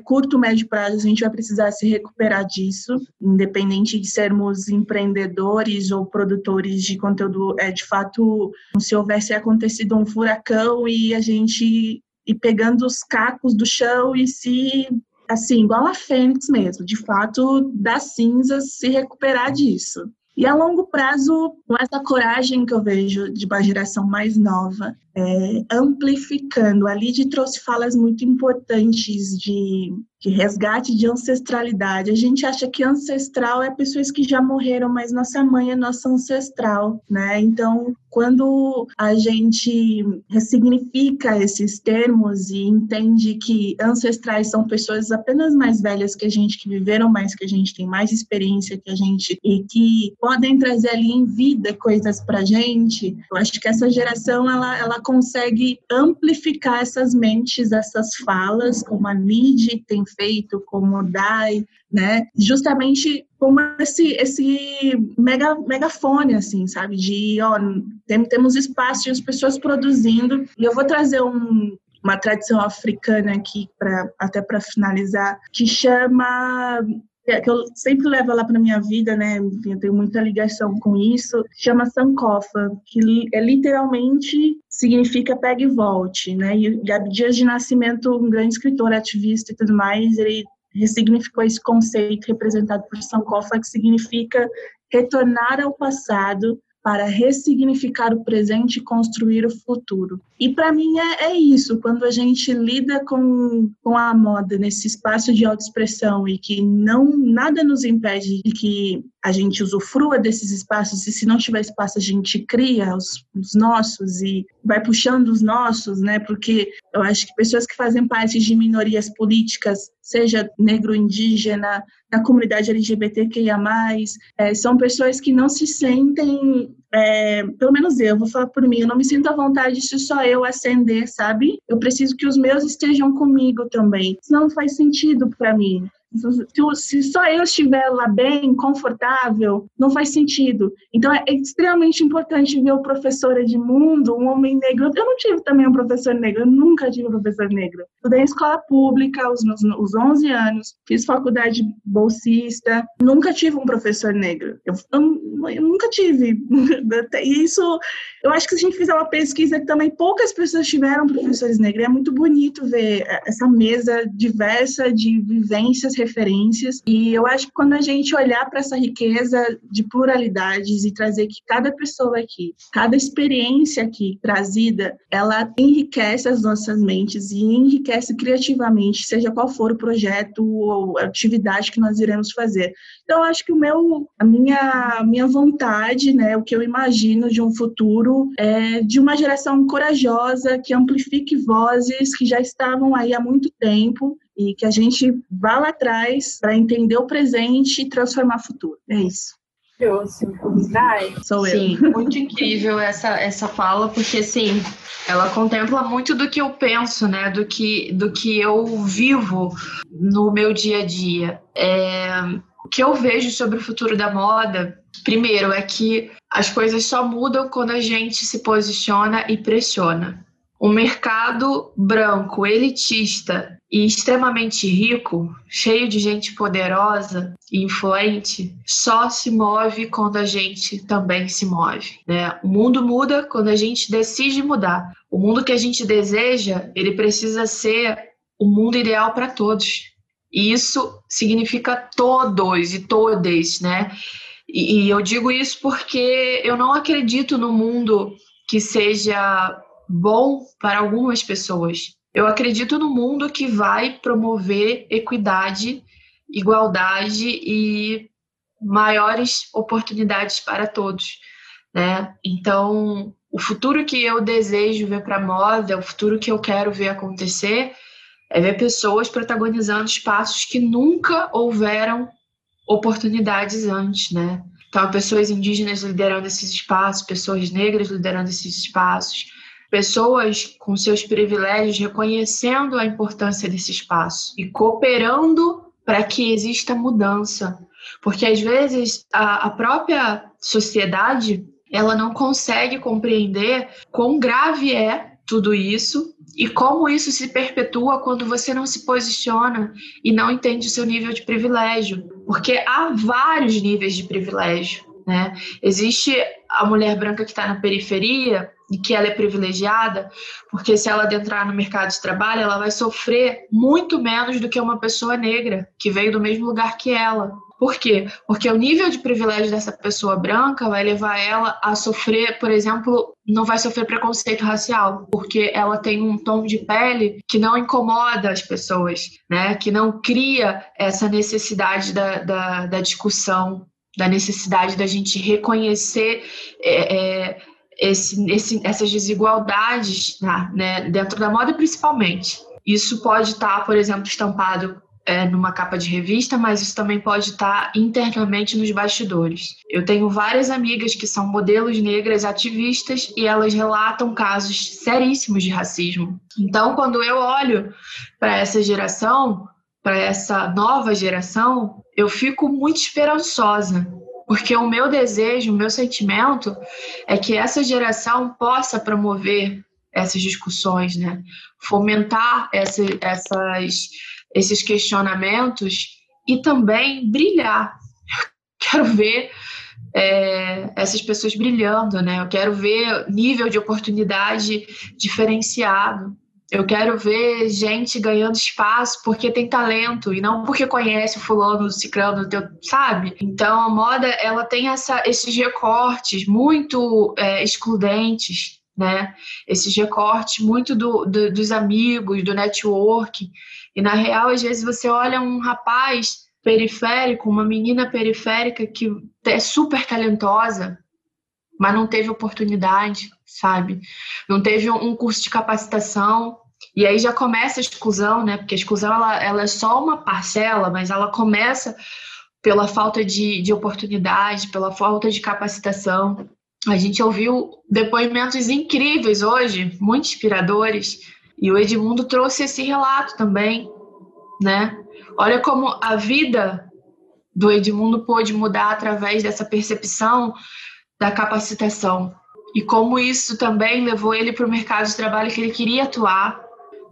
curto, médio prazo a gente vai precisar se recuperar disso, independente de sermos empreendedores ou produtores de conteúdo. É de fato, se houvesse acontecido um furacão e a gente e pegando os cacos do chão e se, assim, igual a Fênix mesmo, de fato, das cinzas, se recuperar disso. E a longo prazo, com essa coragem que eu vejo de uma geração mais nova, é, amplificando. A Lid trouxe falas muito importantes de de resgate de ancestralidade. A gente acha que ancestral é pessoas que já morreram, mas nossa mãe é nossa ancestral, né? Então, quando a gente ressignifica esses termos e entende que ancestrais são pessoas apenas mais velhas que a gente, que viveram mais que a gente, tem mais experiência que a gente e que podem trazer ali em vida coisas pra gente, eu acho que essa geração ela, ela consegue amplificar essas mentes, essas falas, como a Lid tem feito, como o Dai, né? Justamente como esse, esse mega, megafone, assim, sabe? De, ó, tem, temos espaço e as pessoas produzindo. E eu vou trazer um, uma tradição africana aqui, pra, até para finalizar, que chama que eu sempre levo ela para minha vida, né? Eu tenho muita ligação com isso. Chama Sankofa, que é literalmente significa pegue e volte, né? E Abdias de Nascimento, um grande escritor, ativista e tudo mais, ele ressignificou esse conceito representado por Sankofa, que significa retornar ao passado para ressignificar o presente e construir o futuro. E para mim é, é, isso, quando a gente lida com, com a moda nesse espaço de autoexpressão e que não nada nos impede de que a gente usufrua desses espaços, e se não tiver espaço, a gente cria os, os, nossos e vai puxando os nossos, né? Porque eu acho que pessoas que fazem parte de minorias políticas, seja negro, indígena, da comunidade LGBTQIA, é, são pessoas que não se sentem, é, pelo menos eu, vou falar por mim, eu não me sinto à vontade se só eu ascender, sabe? Eu preciso que os meus estejam comigo também, senão não faz sentido para mim. Se só eu estiver lá bem, confortável, não faz sentido. Então é extremamente importante ver o professor Edmundo, um homem negro. Eu não tive também um professor negro, eu nunca tive um professor negro. Estudei em escola pública aos meus os 11 anos, fiz faculdade bolsista, nunca tive um professor negro. Eu, eu, eu nunca tive. [LAUGHS] E isso, eu acho que se a gente fizer uma pesquisa também, poucas pessoas tiveram professores negros. É muito bonito ver essa mesa diversa de vivências referências. E eu acho que quando a gente olhar para essa riqueza de pluralidades e trazer que cada pessoa aqui, cada experiência aqui trazida, ela enriquece as nossas mentes e enriquece criativamente, seja qual for o projeto ou atividade que nós iremos fazer. Então, eu acho que o meu, a minha, minha vontade, né, o que eu imagino de um futuro é de uma geração corajosa que amplifique vozes que já estavam aí há muito tempo e que a gente vá lá atrás para entender o presente e transformar o futuro. É isso. Sou eu. Sim, muito incrível essa, essa fala, porque assim, ela contempla muito do que eu penso, né? Do que, do que eu vivo no meu dia a dia. É, o que eu vejo sobre o futuro da moda, primeiro, é que as coisas só mudam quando a gente se posiciona e pressiona. O mercado branco, elitista e extremamente rico, cheio de gente poderosa e influente, só se move quando a gente também se move. Né? O mundo muda quando a gente decide mudar. O mundo que a gente deseja, ele precisa ser o mundo ideal para todos. E isso significa todos e todas, né? E, e eu digo isso porque eu não acredito no mundo que seja bom para algumas pessoas. Eu acredito no mundo que vai promover equidade, igualdade e maiores oportunidades para todos, né? Então, o futuro que eu desejo ver para a moda, o futuro que eu quero ver acontecer, é ver pessoas protagonizando espaços que nunca houveram oportunidades antes, né? Então, pessoas indígenas liderando esses espaços, pessoas negras liderando esses espaços, pessoas com seus privilégios reconhecendo a importância desse espaço e cooperando para que exista mudança. Porque às vezes a, a própria sociedade ela não consegue compreender quão grave é tudo isso e como isso se perpetua quando você não se posiciona e não entende o seu nível de privilégio. Porque há vários níveis de privilégio. Né? Existe a mulher branca que está na periferia e que ela é privilegiada, porque se ela adentrar no mercado de trabalho, ela vai sofrer muito menos do que uma pessoa negra que veio do mesmo lugar que ela. Por quê? Porque o nível de privilégio dessa pessoa branca vai levar ela a sofrer, por exemplo, não vai sofrer preconceito racial, porque ela tem um tom de pele que não incomoda as pessoas, né? que não cria essa necessidade da, da, da discussão, da necessidade da gente reconhecer é, é, esse, esse, essas desigualdades né, dentro da moda, principalmente. Isso pode estar, por exemplo, estampado é, numa capa de revista, mas isso também pode estar internamente nos bastidores. Eu tenho várias amigas que são modelos negras ativistas e elas relatam casos seríssimos de racismo. Então, quando eu olho para essa geração, para essa nova geração, eu fico muito esperançosa, porque o meu desejo, o meu sentimento é que essa geração possa promover essas discussões, né? Fomentar essa, essas esses questionamentos e também brilhar. Eu [LAUGHS] quero ver é, essas pessoas brilhando, né? Eu quero ver nível de oportunidade diferenciado. Eu quero ver gente ganhando espaço porque tem talento e não porque conhece o fulano, o ciclano, teu, sabe? Então a moda ela tem essa, esses recortes muito é, excludentes, né? Esses recortes muito do, do, dos amigos, do network. E na real, às vezes você olha um rapaz periférico, uma menina periférica que é super talentosa, mas não teve oportunidade, sabe? Não teve um curso de capacitação. E aí já começa a exclusão, né? Porque a exclusão ela, ela é só uma parcela, mas ela começa pela falta de, de oportunidade, pela falta de capacitação. A gente ouviu depoimentos incríveis hoje, muito inspiradores, e o Edmundo trouxe esse relato também, né? Olha como a vida do Edmundo pôde mudar através dessa percepção da capacitação. E como isso também levou ele para o mercado de trabalho que ele queria atuar,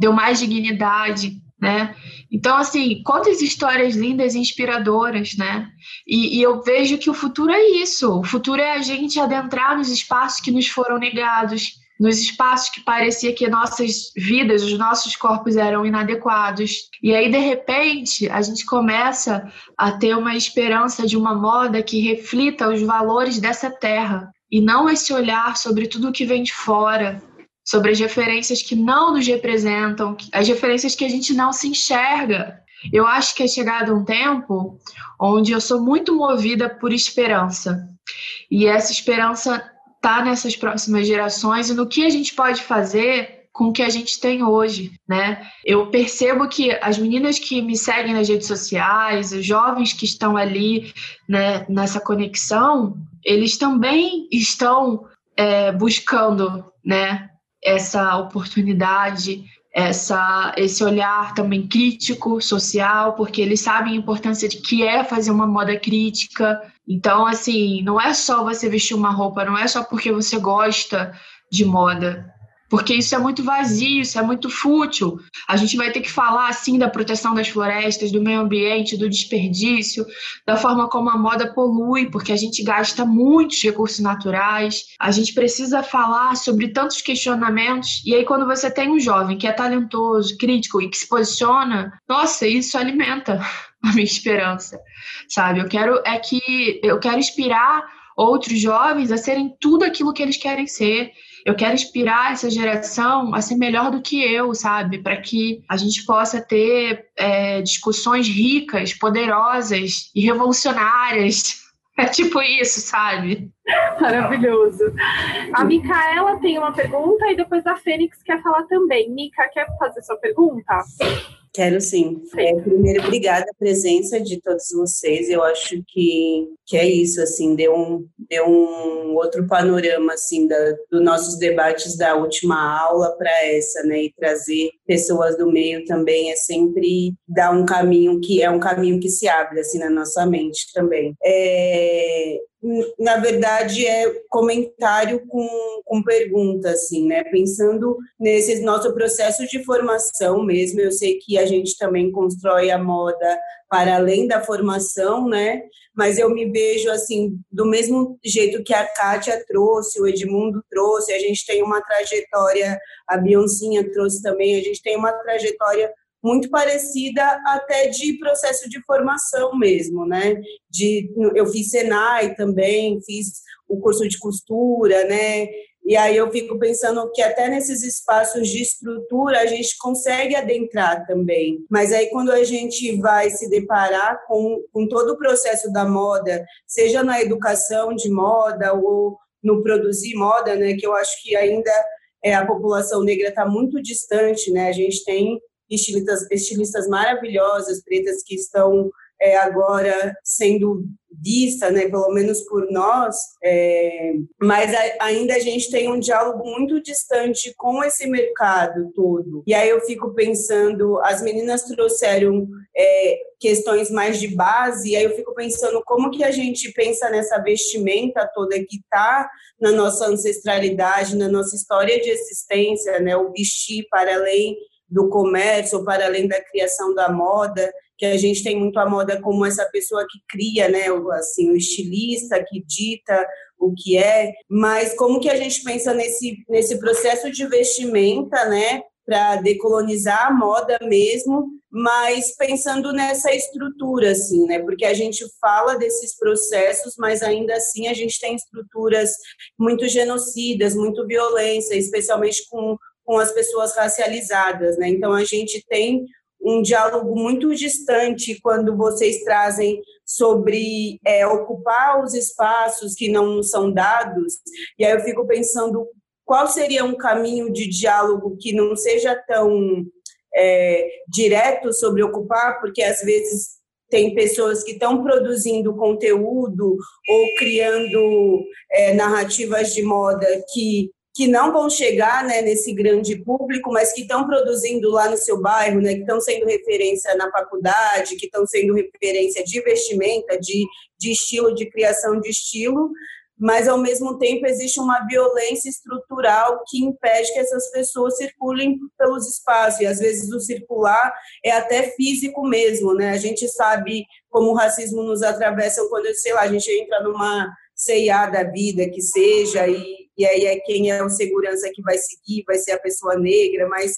deu mais dignidade, né? Então, assim, quantas histórias lindas e inspiradoras, né? E, e, eu vejo que o futuro é isso. O futuro é a gente adentrar nos espaços que nos foram negados, nos espaços que parecia que nossas vidas, os nossos corpos eram inadequados. E aí, de repente, a gente começa a ter uma esperança de uma moda que reflita os valores dessa terra e não esse olhar sobre tudo que vem de fora, sobre as referências que não nos representam, as referências que a gente não se enxerga. Eu acho que é chegado um tempo onde eu sou muito movida por esperança. E essa esperança tá nessas próximas gerações e no que a gente pode fazer com o que a gente tem hoje, né? Eu percebo que as meninas que me seguem nas redes sociais, os jovens que estão ali né, nessa conexão, eles também estão é, buscando, né, essa oportunidade, essa, esse olhar também crítico, social, porque eles sabem a importância de que é fazer uma moda crítica. Então, assim, não é só você vestir uma roupa, não é só porque você gosta de moda porque isso é muito vazio, isso é muito fútil. A gente vai ter que falar assim da proteção das florestas, do meio ambiente, do desperdício, da forma como a moda polui, porque a gente gasta muitos recursos naturais. A gente precisa falar sobre tantos questionamentos. E aí, quando você tem um jovem que é talentoso, crítico e que se posiciona, nossa, isso alimenta [LAUGHS] a minha esperança, sabe? Eu quero é que eu quero inspirar outros jovens a serem tudo aquilo que eles querem ser eu quero inspirar essa geração a ser melhor do que eu, sabe? Para que a gente possa ter é, discussões ricas, poderosas e revolucionárias. [LAUGHS] É tipo isso, sabe? Maravilhoso. A Micaela tem uma pergunta e depois a Fênix quer falar também. Mica, quer fazer sua pergunta? Quero sim. É, primeiro, obrigada a presença de todos vocês. Eu acho que, que é isso, assim, deu um, deu um outro panorama, assim, da, dos nossos debates da última aula para essa, né? E trazer pessoas do meio também é sempre dar um caminho que é um caminho que se abre, assim, na nossa mente também. É, na verdade, é comentário com, com pergunta, assim, né? Pensando nesse nosso processo de formação mesmo, eu sei que a gente também constrói a moda para além da formação, né? Mas eu me vejo, assim, do mesmo jeito que a Kátia trouxe, o Edmundo trouxe, a gente tem uma trajetória, a Beyoncé trouxe também, a gente tem uma trajetória muito parecida até de processo de formação mesmo, né? De, eu fiz Senai também, fiz o curso de costura, né? E aí eu fico pensando que até nesses espaços de estrutura a gente consegue adentrar também. Mas aí quando a gente vai se deparar com, com todo o processo da moda, seja na educação de moda ou no produzir moda, né, que eu acho que ainda é, a população negra está muito distante, né? A gente tem estilistas, estilistas maravilhosas, pretas, que estão é, agora sendo vista, né, pelo menos por nós, é, mas a, ainda a gente tem um diálogo muito distante com esse mercado todo. E aí eu fico pensando, as meninas trouxeram é, questões mais de base, e aí eu fico pensando como que a gente pensa nessa vestimenta toda que está na nossa ancestralidade, na nossa história de existência, né, o vestir para além do comércio, para além da criação da moda, que a gente tem muito a moda como essa pessoa que cria, né, assim, o estilista que dita o que é, mas como que a gente pensa nesse nesse processo de vestimenta, né, para decolonizar a moda mesmo, mas pensando nessa estrutura, assim, né? Porque a gente fala desses processos, mas ainda assim a gente tem estruturas muito genocidas, muito violência, especialmente com, com as pessoas racializadas, né? Então a gente tem um diálogo muito distante quando vocês trazem sobre é, ocupar os espaços que não são dados. E aí eu fico pensando qual seria um caminho de diálogo que não seja tão é, direto sobre ocupar, porque às vezes tem pessoas que estão produzindo conteúdo ou criando é, narrativas de moda que que não vão chegar né, nesse grande público, mas que estão produzindo lá no seu bairro, né, que estão sendo referência na faculdade, que estão sendo referência de vestimenta, de, de estilo, de criação de estilo, mas ao mesmo tempo existe uma violência estrutural que impede que essas pessoas circulem pelos espaços, e às vezes o circular é até físico mesmo, né? A gente sabe como o racismo nos atravessa quando, sei lá, a gente entra numa CIA da vida que seja, e, e aí é quem é o segurança que vai seguir, vai ser a pessoa negra, mas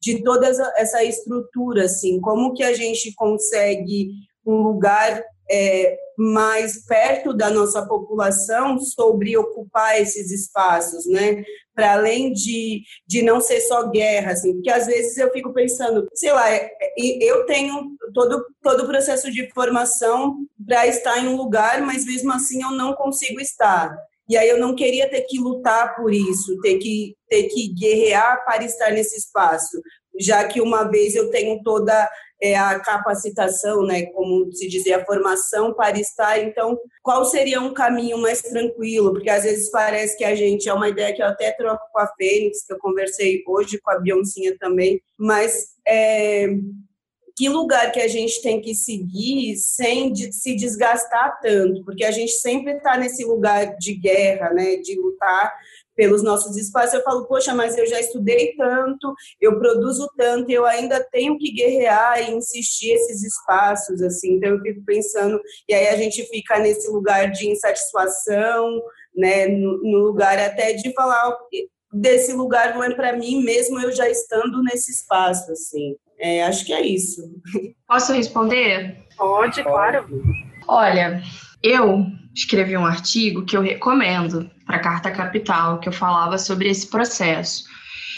de toda essa estrutura, assim, como que a gente consegue um lugar é, mais perto da nossa população sobre ocupar esses espaços, né? Para além de, de não ser só guerra, assim, porque às vezes eu fico pensando, sei lá, é, eu tenho todo, todo o processo de formação para estar em um lugar, mas mesmo assim eu não consigo estar. E aí eu não queria ter que lutar por isso, ter que, ter que guerrear para estar nesse espaço, já que uma vez eu tenho toda é, a capacitação, né, como se dizia, a formação para estar. Então, qual seria um caminho mais tranquilo? Porque às vezes parece que a gente, é uma ideia que eu até troco com a Fênix, que eu conversei hoje com a Bioncinha também, mas é, que lugar que a gente tem que seguir sem de, se desgastar tanto? Porque a gente sempre está nesse lugar de guerra, né, de lutar pelos nossos espaços, eu falo, poxa, mas eu já estudei tanto, eu produzo tanto, eu ainda tenho que guerrear e insistir esses espaços, assim, então eu fico pensando, e aí a gente fica nesse lugar de insatisfação, né, no, no lugar até de falar, desse lugar não é para mim, mesmo eu já estando nesse espaço, assim. É, acho que é isso. Posso responder? Pode, claro. Olha, eu escrevi um artigo que eu recomendo para a Carta Capital, que eu falava sobre esse processo.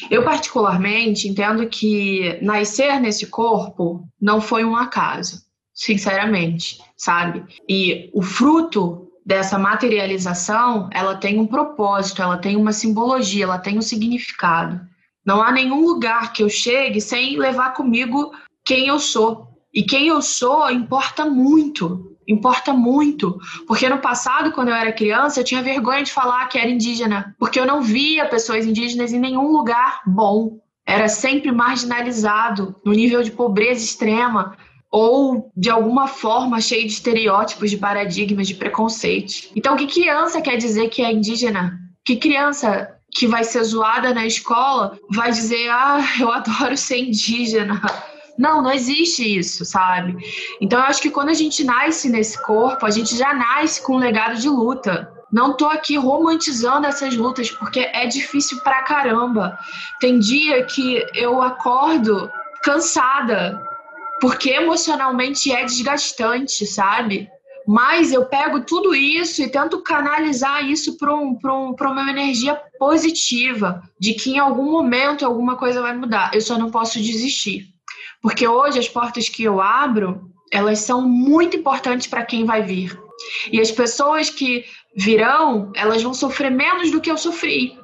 Eu, particularmente, entendo que nascer nesse corpo não foi um acaso, sinceramente, sabe? E o fruto dessa materialização, ela tem um propósito, ela tem uma simbologia, ela tem um significado. Não há nenhum lugar que eu chegue sem levar comigo quem eu sou. E quem eu sou importa muito, importa muito. Porque no passado, quando eu era criança, eu tinha vergonha de falar que era indígena, porque eu não via pessoas indígenas em nenhum lugar bom. Era sempre marginalizado, no nível de pobreza extrema, ou de alguma forma cheio de estereótipos, de paradigmas, de preconceito. Então, que criança quer dizer que é indígena? Que criança que vai ser zoada na escola vai dizer: Ah, eu adoro ser indígena não, não existe isso, sabe? Então eu acho que quando a gente nasce nesse corpo, a gente já nasce com um legado de luta. Não tô aqui romantizando essas lutas, porque é difícil pra caramba. Tem dia que eu acordo cansada, porque emocionalmente é desgastante, sabe? Mas eu pego tudo isso e tento canalizar isso para um, um, uma energia positiva, de que em algum momento alguma coisa vai mudar. Eu só não posso desistir. Porque hoje as portas que eu abro, elas são muito importantes para quem vai vir. E as pessoas que virão, elas vão sofrer menos do que eu sofri.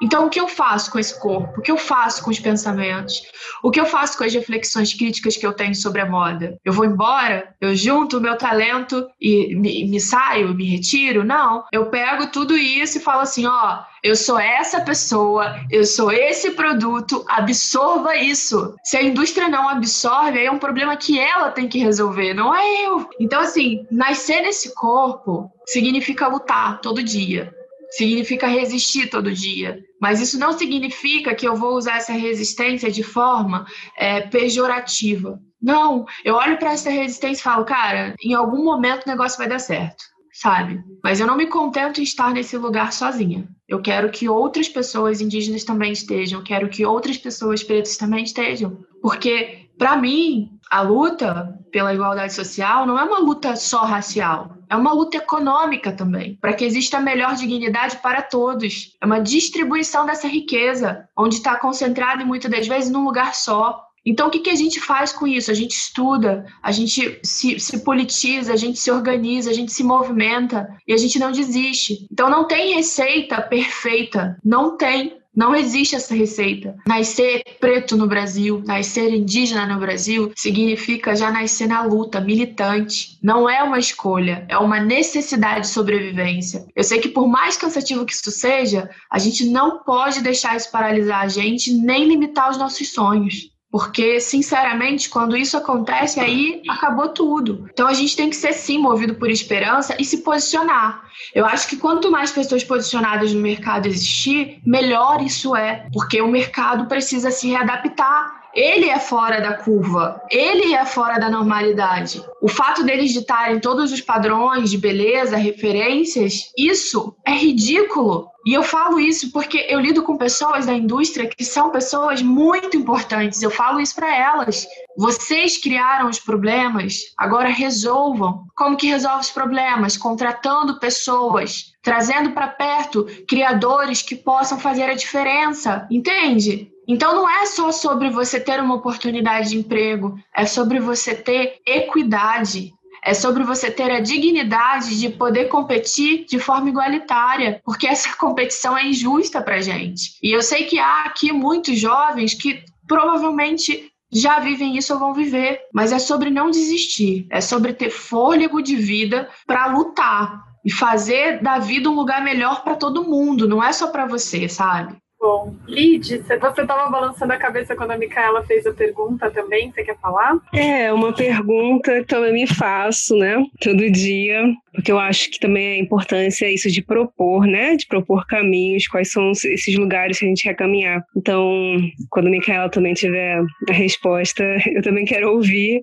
Então, o que eu faço com esse corpo? O que eu faço com os pensamentos? O que eu faço com as reflexões críticas que eu tenho sobre a moda? Eu vou embora? Eu junto o meu talento e me, me saio, me retiro? Não. Eu pego tudo isso e falo assim: ó, eu sou essa pessoa, eu sou esse produto, absorva isso. Se a indústria não absorve, aí é um problema que ela tem que resolver, não é eu. Então, assim, nascer nesse corpo significa lutar todo dia significa resistir todo dia. Mas isso não significa que eu vou usar essa resistência de forma é, pejorativa. Não, eu olho para essa resistência e falo, cara, em algum momento o negócio vai dar certo, sabe? Mas eu não me contento em estar nesse lugar sozinha. Eu quero que outras pessoas indígenas também estejam, quero que outras pessoas pretas também estejam. Porque, para mim, a luta pela igualdade social não é uma luta só racial, é uma luta econômica também, para que exista melhor dignidade para todos. É uma distribuição dessa riqueza, onde está concentrada muitas das vezes num lugar só. Então, o que, que a gente faz com isso? A gente estuda, a gente se, se politiza, a gente se organiza, a gente se movimenta e a gente não desiste. Então, não tem receita perfeita, não tem. Não existe essa receita. Nascer preto no Brasil, nascer indígena no Brasil, significa já nascer na luta, militante. Não é uma escolha, é uma necessidade de sobrevivência. Eu sei que, por mais cansativo que isso seja, a gente não pode deixar isso paralisar a gente, nem limitar os nossos sonhos. Porque, sinceramente, quando isso acontece, aí acabou tudo. Então a gente tem que ser sim movido por esperança e se posicionar. Eu acho que quanto mais pessoas posicionadas no mercado existir, melhor isso é, porque o mercado precisa se readaptar ele é fora da curva, ele é fora da normalidade. O fato deles ditarem todos os padrões de beleza, referências, isso é ridículo. E eu falo isso porque eu lido com pessoas da indústria que são pessoas muito importantes. Eu falo isso para elas. Vocês criaram os problemas, agora resolvam. Como que resolve os problemas? Contratando pessoas, trazendo para perto criadores que possam fazer a diferença. Entende? Então não é só sobre você ter uma oportunidade de emprego, é sobre você ter equidade, é sobre você ter a dignidade de poder competir de forma igualitária, porque essa [LAUGHS] competição é injusta para gente. E eu sei que há aqui muitos jovens que provavelmente já vivem isso ou vão viver, mas é sobre não desistir, é sobre ter fôlego de vida para lutar e fazer da vida um lugar melhor para todo mundo, não é só para você, sabe? Bom, Lid, você estava balançando a cabeça quando a Micaela fez a pergunta também, você quer falar? É, uma pergunta que eu me faço, né, todo dia, porque eu acho que também a importância é isso de propor, né? De propor caminhos, quais são esses lugares que a gente quer caminhar. Então, quando a Micaela também tiver a resposta, [LAUGHS] eu também quero ouvir,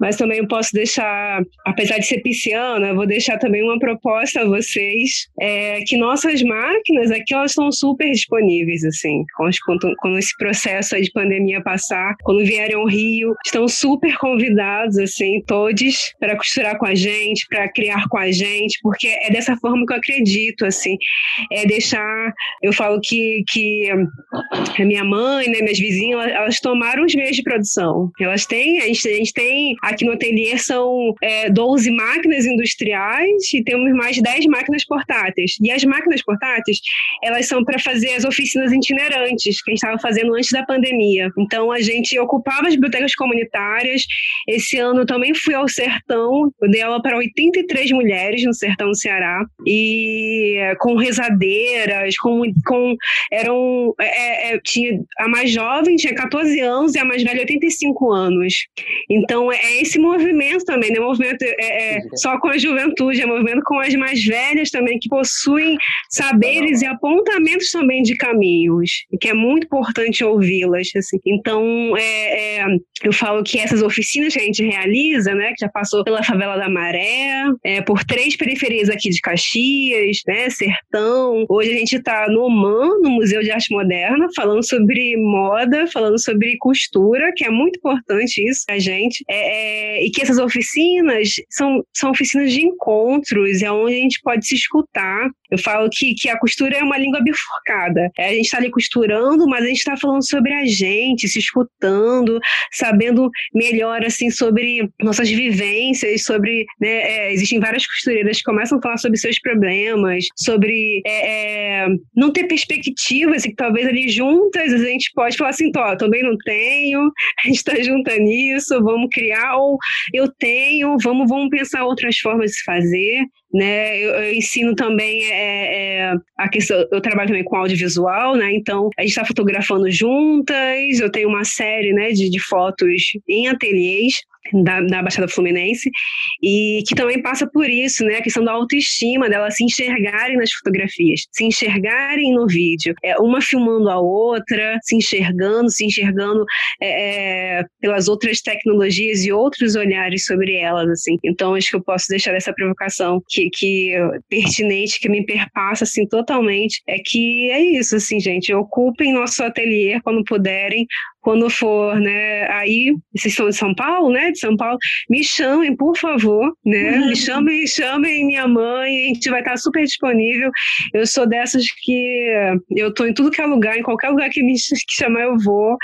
mas também eu posso deixar, apesar de ser pisciana, vou deixar também uma proposta a vocês, é, que nossas máquinas aqui, elas estão super disponíveis, assim, quando, quando esse processo de pandemia passar, quando vierem ao Rio, estão super convidados, assim, todos, para costurar com a gente, para criar com a a gente, porque é dessa forma que eu acredito, assim, é deixar, eu falo que, que a minha mãe, né, minhas vizinhas, elas tomaram os meios de produção, elas têm, a gente, a gente tem, aqui no ateliê são é, 12 máquinas industriais e temos mais 10 máquinas portáteis, e as máquinas portáteis, elas são para fazer as oficinas itinerantes, que a gente estava fazendo antes da pandemia, então a gente ocupava as bibliotecas comunitárias, esse ano também fui ao Sertão, eu dei aula para 83 mulheres no sertão do Ceará. E com rezadeiras, com, com eram é, é, tinha a mais jovem tinha 14 anos e a mais velha 85 anos. Então é esse movimento também, né? Movimento é, é só com a juventude, é movimento com as mais velhas também que possuem saberes e apontamentos também de caminho caminhos e que é muito importante ouvi-las. Assim. Então, é, é, eu falo que essas oficinas que a gente realiza, né, que já passou pela favela da Maré, é, por três periferias aqui de Caxias, né, Sertão. Hoje a gente está no OMAN, no Museu de Arte Moderna, falando sobre moda, falando sobre costura, que é muito importante isso a gente. É, é, e que essas oficinas são, são oficinas de encontros, é onde a gente pode se escutar. Eu falo que, que a costura é uma língua bifurcada. É, a gente está ali costurando, mas a gente está falando sobre a gente, se escutando, sabendo melhor assim sobre nossas vivências, sobre né, é, existem várias costureiras que começam a falar sobre seus problemas, sobre é, é não ter perspectivas e que talvez ali juntas a gente pode falar assim, ó, também não tenho, a gente está junta nisso, vamos criar ou eu tenho, vamos vamos pensar outras formas de se fazer né? Eu, eu ensino também é, é, a questão. Eu trabalho também com audiovisual, né? Então a gente está fotografando juntas. Eu tenho uma série, né, de, de fotos em ateliês da, da Baixada Fluminense, e que também passa por isso, né? A questão da autoestima, delas se enxergarem nas fotografias, se enxergarem no vídeo, é, uma filmando a outra, se enxergando, se enxergando é, é, pelas outras tecnologias e outros olhares sobre elas, assim. Então, acho que eu posso deixar essa provocação que, que pertinente, que me perpassa, assim, totalmente, é que é isso, assim, gente, ocupem nosso ateliê quando puderem, quando for, né, aí, vocês são de São Paulo, né, de São Paulo, me chamem, por favor, né, uhum. me chamem, chamem minha mãe, a gente vai estar super disponível, eu sou dessas que eu tô em tudo que é lugar, em qualquer lugar que me que chamar eu vou,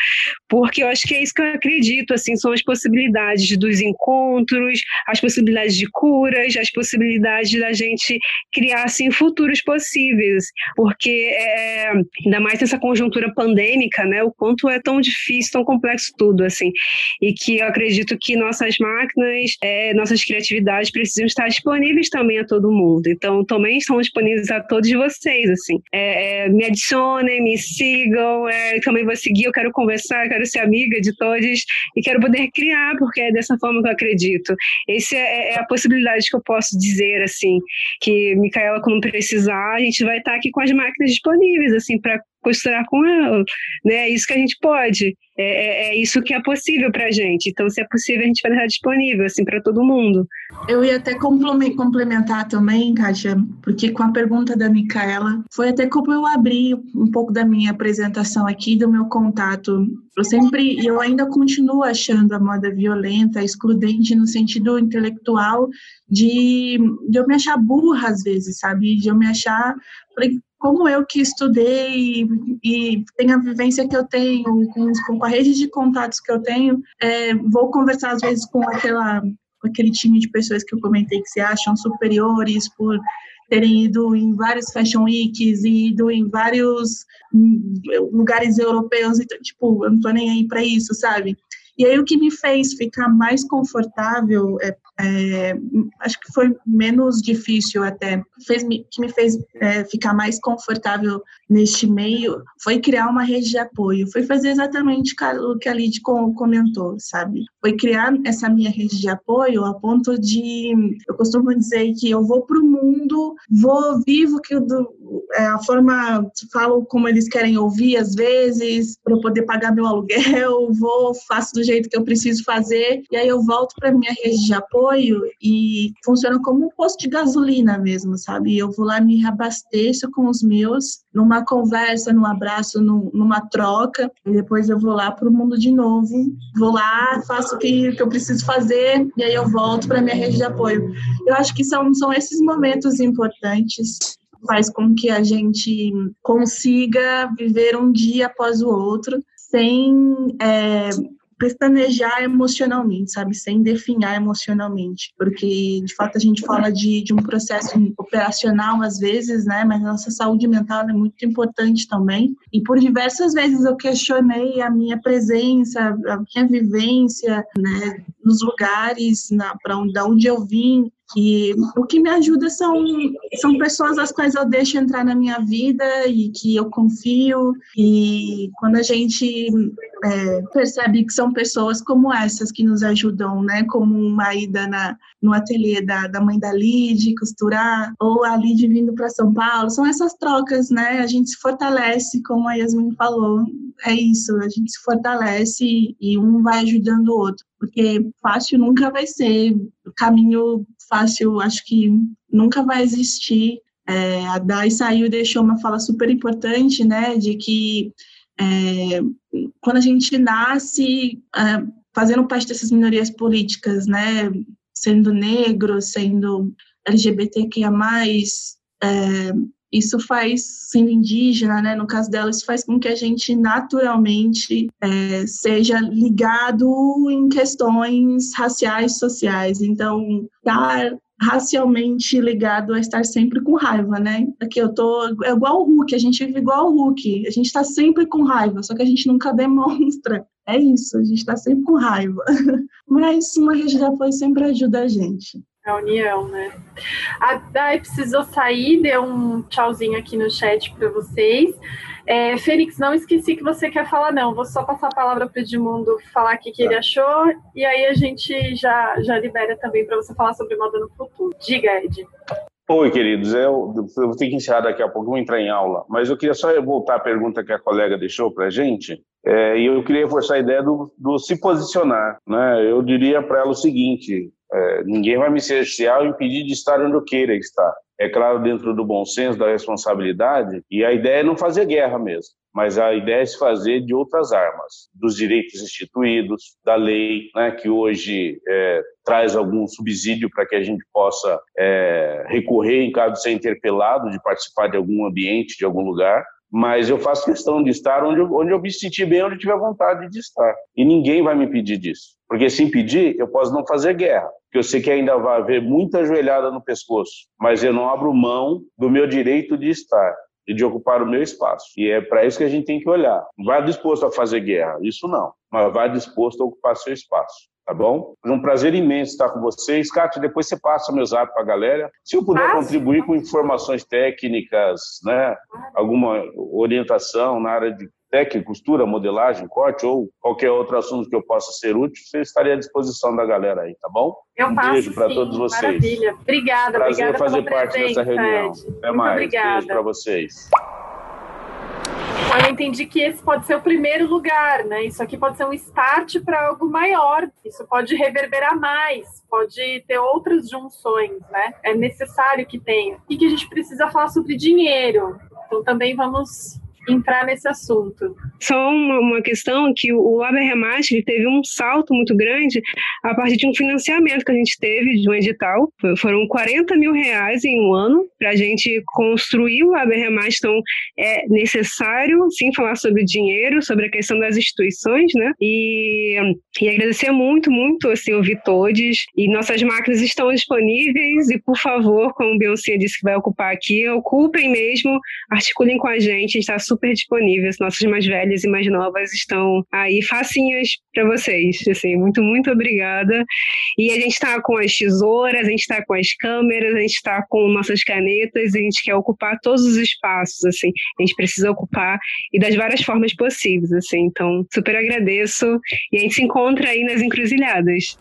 porque eu acho que é isso que eu acredito, assim, são as possibilidades dos encontros, as possibilidades de curas, as possibilidades da gente criar, assim, futuros possíveis, porque é, ainda mais nessa conjuntura pandêmica, né, o quanto é tão difícil difícil, tão complexo tudo, assim. E que eu acredito que nossas máquinas, é, nossas criatividades precisam estar disponíveis também a todo mundo. Então, também estão disponíveis a todos vocês, assim. É, é, me adicionem, me sigam, é, também vou seguir, eu quero conversar, quero ser amiga de todos e quero poder criar, porque é dessa forma que eu acredito. Essa é, é, a possibilidade que eu posso dizer, assim, que Micaela, quando precisar, a gente vai estar aqui com as máquinas disponíveis, assim, para costurar com ela, né? É isso que a gente pode, é, é, é isso que é possível para a gente. Então, se é possível, a gente vai deixar disponível, assim, para todo mundo. Eu ia até complementar também, Kátia, porque com a pergunta da Micaela, foi até como eu abri um pouco da minha apresentação aqui, do meu contato. Eu sempre, e eu ainda continuo achando a moda violenta, excludente no sentido intelectual, de, de eu me achar burra às vezes, sabe? De eu me achar como eu que estudei e, tenho a vivência que eu tenho, com, com a rede de contatos que eu tenho, é, vou conversar às vezes com aquela aquele time de pessoas que eu comentei que se acham superiores por terem ido em vários fashion weeks e ido em vários hum, lugares europeus, então, tipo, eu não tô nem aí para isso, sabe? E aí o que me fez ficar mais confortável, é, é, acho que foi menos difícil até, fez, que me fez é, ficar mais confortável neste meio, foi criar uma rede de apoio, foi fazer exatamente o que a Lid comentou, sabe? Foi criar essa minha rede de apoio a ponto de, eu costumo dizer que eu vou para o mundo, vou vivo que do, a forma, falo como eles querem ouvir às vezes, para eu poder pagar meu aluguel, [LAUGHS] vou, faço do jeito que eu preciso fazer, e aí eu volto para minha rede de apoio e funciona como um posto de gasolina mesmo, sabe? Eu vou lá, me reabasteço com os meus, numa conversa, num abraço, num, numa troca, e depois eu vou lá para o mundo de novo, vou lá, faço o que, que eu preciso fazer, e aí eu volto para minha rede de apoio. Eu acho que são, são esses momentos importantes faz com que a gente consiga viver um dia após o outro sem é, pestanejar emocionalmente, sabe? Sem definhar emocionalmente. Porque, de fato, a gente fala de, de um processo operacional às vezes, né? Mas nossa saúde mental é muito importante também. E por diversas vezes eu questionei a minha presença, a minha vivência, né? Nos lugares, para onde, onde eu vim, E o que me ajuda são, são pessoas as quais eu deixo entrar na minha vida e que eu confio. E quando a gente é, percebe que são pessoas como essas que nos ajudam, né? Como uma ida na, no ateliê da, da mãe da Lid, costurar, ou a Lid vindo para São Paulo. São essas trocas, né? A gente se fortalece, como a Yasmin falou. É isso, a gente se fortalece e um vai ajudando o outro. Porque fácil nunca vai ser, caminho fácil acho que nunca vai existir. É, a Dai saiu deixou uma fala super importante, né? De que é, quando a gente nasce é, fazendo parte dessas minorias políticas, né, sendo negro, sendo LGBTQIA+, é, isso faz, sendo indígena, né, no caso dela, isso faz com que a gente naturalmente é, seja ligado em questões raciais, sociais. Então, estar racialmente ligado a estar sempre com raiva, né? Aqui eu tô é igual o Hulk, a gente vive igual o Hulk, a gente está sempre com raiva, só que a gente nunca [LAUGHS] demonstra. É isso, a gente está sempre com raiva. [LAUGHS] Mas uma rede de apoio sempre ajuda a gente. A união, né? A Dai precisou sair, deu um tchauzinho aqui no chat para vocês. É, Fênix, não esqueci que você quer falar, não. Vou só passar a palavra para o Edmundo falar o que, que ele tá. achou, e aí a gente já, já libera também para você falar sobre moda no futuro. Diga, Ed. Oi, queridos. Eu, eu vou ter que encerrar daqui a pouco, vou entrar em aula, mas eu queria só voltar à pergunta que a colega deixou para a gente, é, e eu queria reforçar a ideia do, do se posicionar. Né? Eu diria para ela o seguinte: é, ninguém vai me cercear ou impedir de estar onde eu queira estar. É claro, dentro do bom senso, da responsabilidade, e a ideia é não fazer guerra mesmo, mas a ideia é se fazer de outras armas, dos direitos instituídos, da lei, né, que hoje é, traz algum subsídio para que a gente possa é, recorrer em caso de ser interpelado, de participar de algum ambiente, de algum lugar, mas eu faço questão de estar onde eu, onde eu me sentir bem, onde eu tiver vontade de estar. E ninguém vai me impedir disso. Porque se impedir, eu posso não fazer guerra, porque eu sei que ainda vai haver muita joelhada no pescoço, mas eu não abro mão do meu direito de estar e de ocupar o meu espaço. E é para isso que a gente tem que olhar. Vai disposto a fazer guerra, isso não, mas vai disposto a ocupar seu espaço tá bom? Foi um prazer imenso estar com vocês. Kátia, depois você passa meu zap para a galera. Se eu puder contribuir com informações técnicas, né, alguma orientação na área de técnica, costura, modelagem, corte ou qualquer outro assunto que eu possa ser útil, você estaria à disposição da galera aí, tá bom? Eu um passo, beijo para todos vocês. Maravilha. Obrigada, Prazer obrigada fazer parte presença, dessa reunião. Ed. Até Muito mais. Obrigada. Beijo para vocês. Eu entendi que esse pode ser o primeiro lugar, né? Isso aqui pode ser um start para algo maior. Isso pode reverberar mais, pode ter outras junções, né? É necessário que tenha. E que a gente precisa falar sobre dinheiro. Então também vamos entrar nesse assunto. Só uma, uma questão que o Aberremate teve um salto muito grande a partir de um financiamento que a gente teve de um edital. Foram 40 mil reais em um ano para a gente construir o Aberremate. Então, é necessário, sim, falar sobre dinheiro, sobre a questão das instituições, né? E, e agradecer muito, muito, assim, ouvir todos. E nossas máquinas estão disponíveis e, por favor, como o Beyoncé disse que vai ocupar aqui, ocupem mesmo, articulem com a gente está super super disponíveis. Nossas mais velhas e mais novas estão aí facinhas para vocês. Assim, muito, muito obrigada. E a gente está com as tesouras, a gente está com as câmeras, a gente está com nossas canetas, a gente quer ocupar todos os espaços, assim. A gente precisa ocupar e das várias formas possíveis, assim. Então, super agradeço e a gente se encontra aí nas encruzilhadas.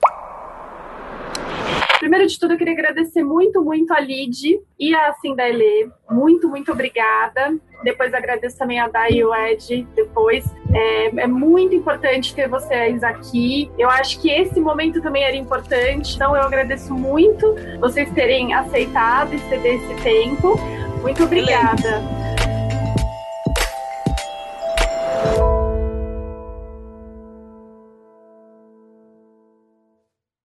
Primeiro de tudo, eu queria agradecer muito, muito a Lid e a Cindailê. Muito, muito obrigada. Depois agradeço também a Dai e o Ed depois. É, é, muito importante ter vocês aqui. Eu acho que esse momento também era importante. Então eu agradeço muito vocês terem aceitado e ceder esse tempo. Muito obrigada.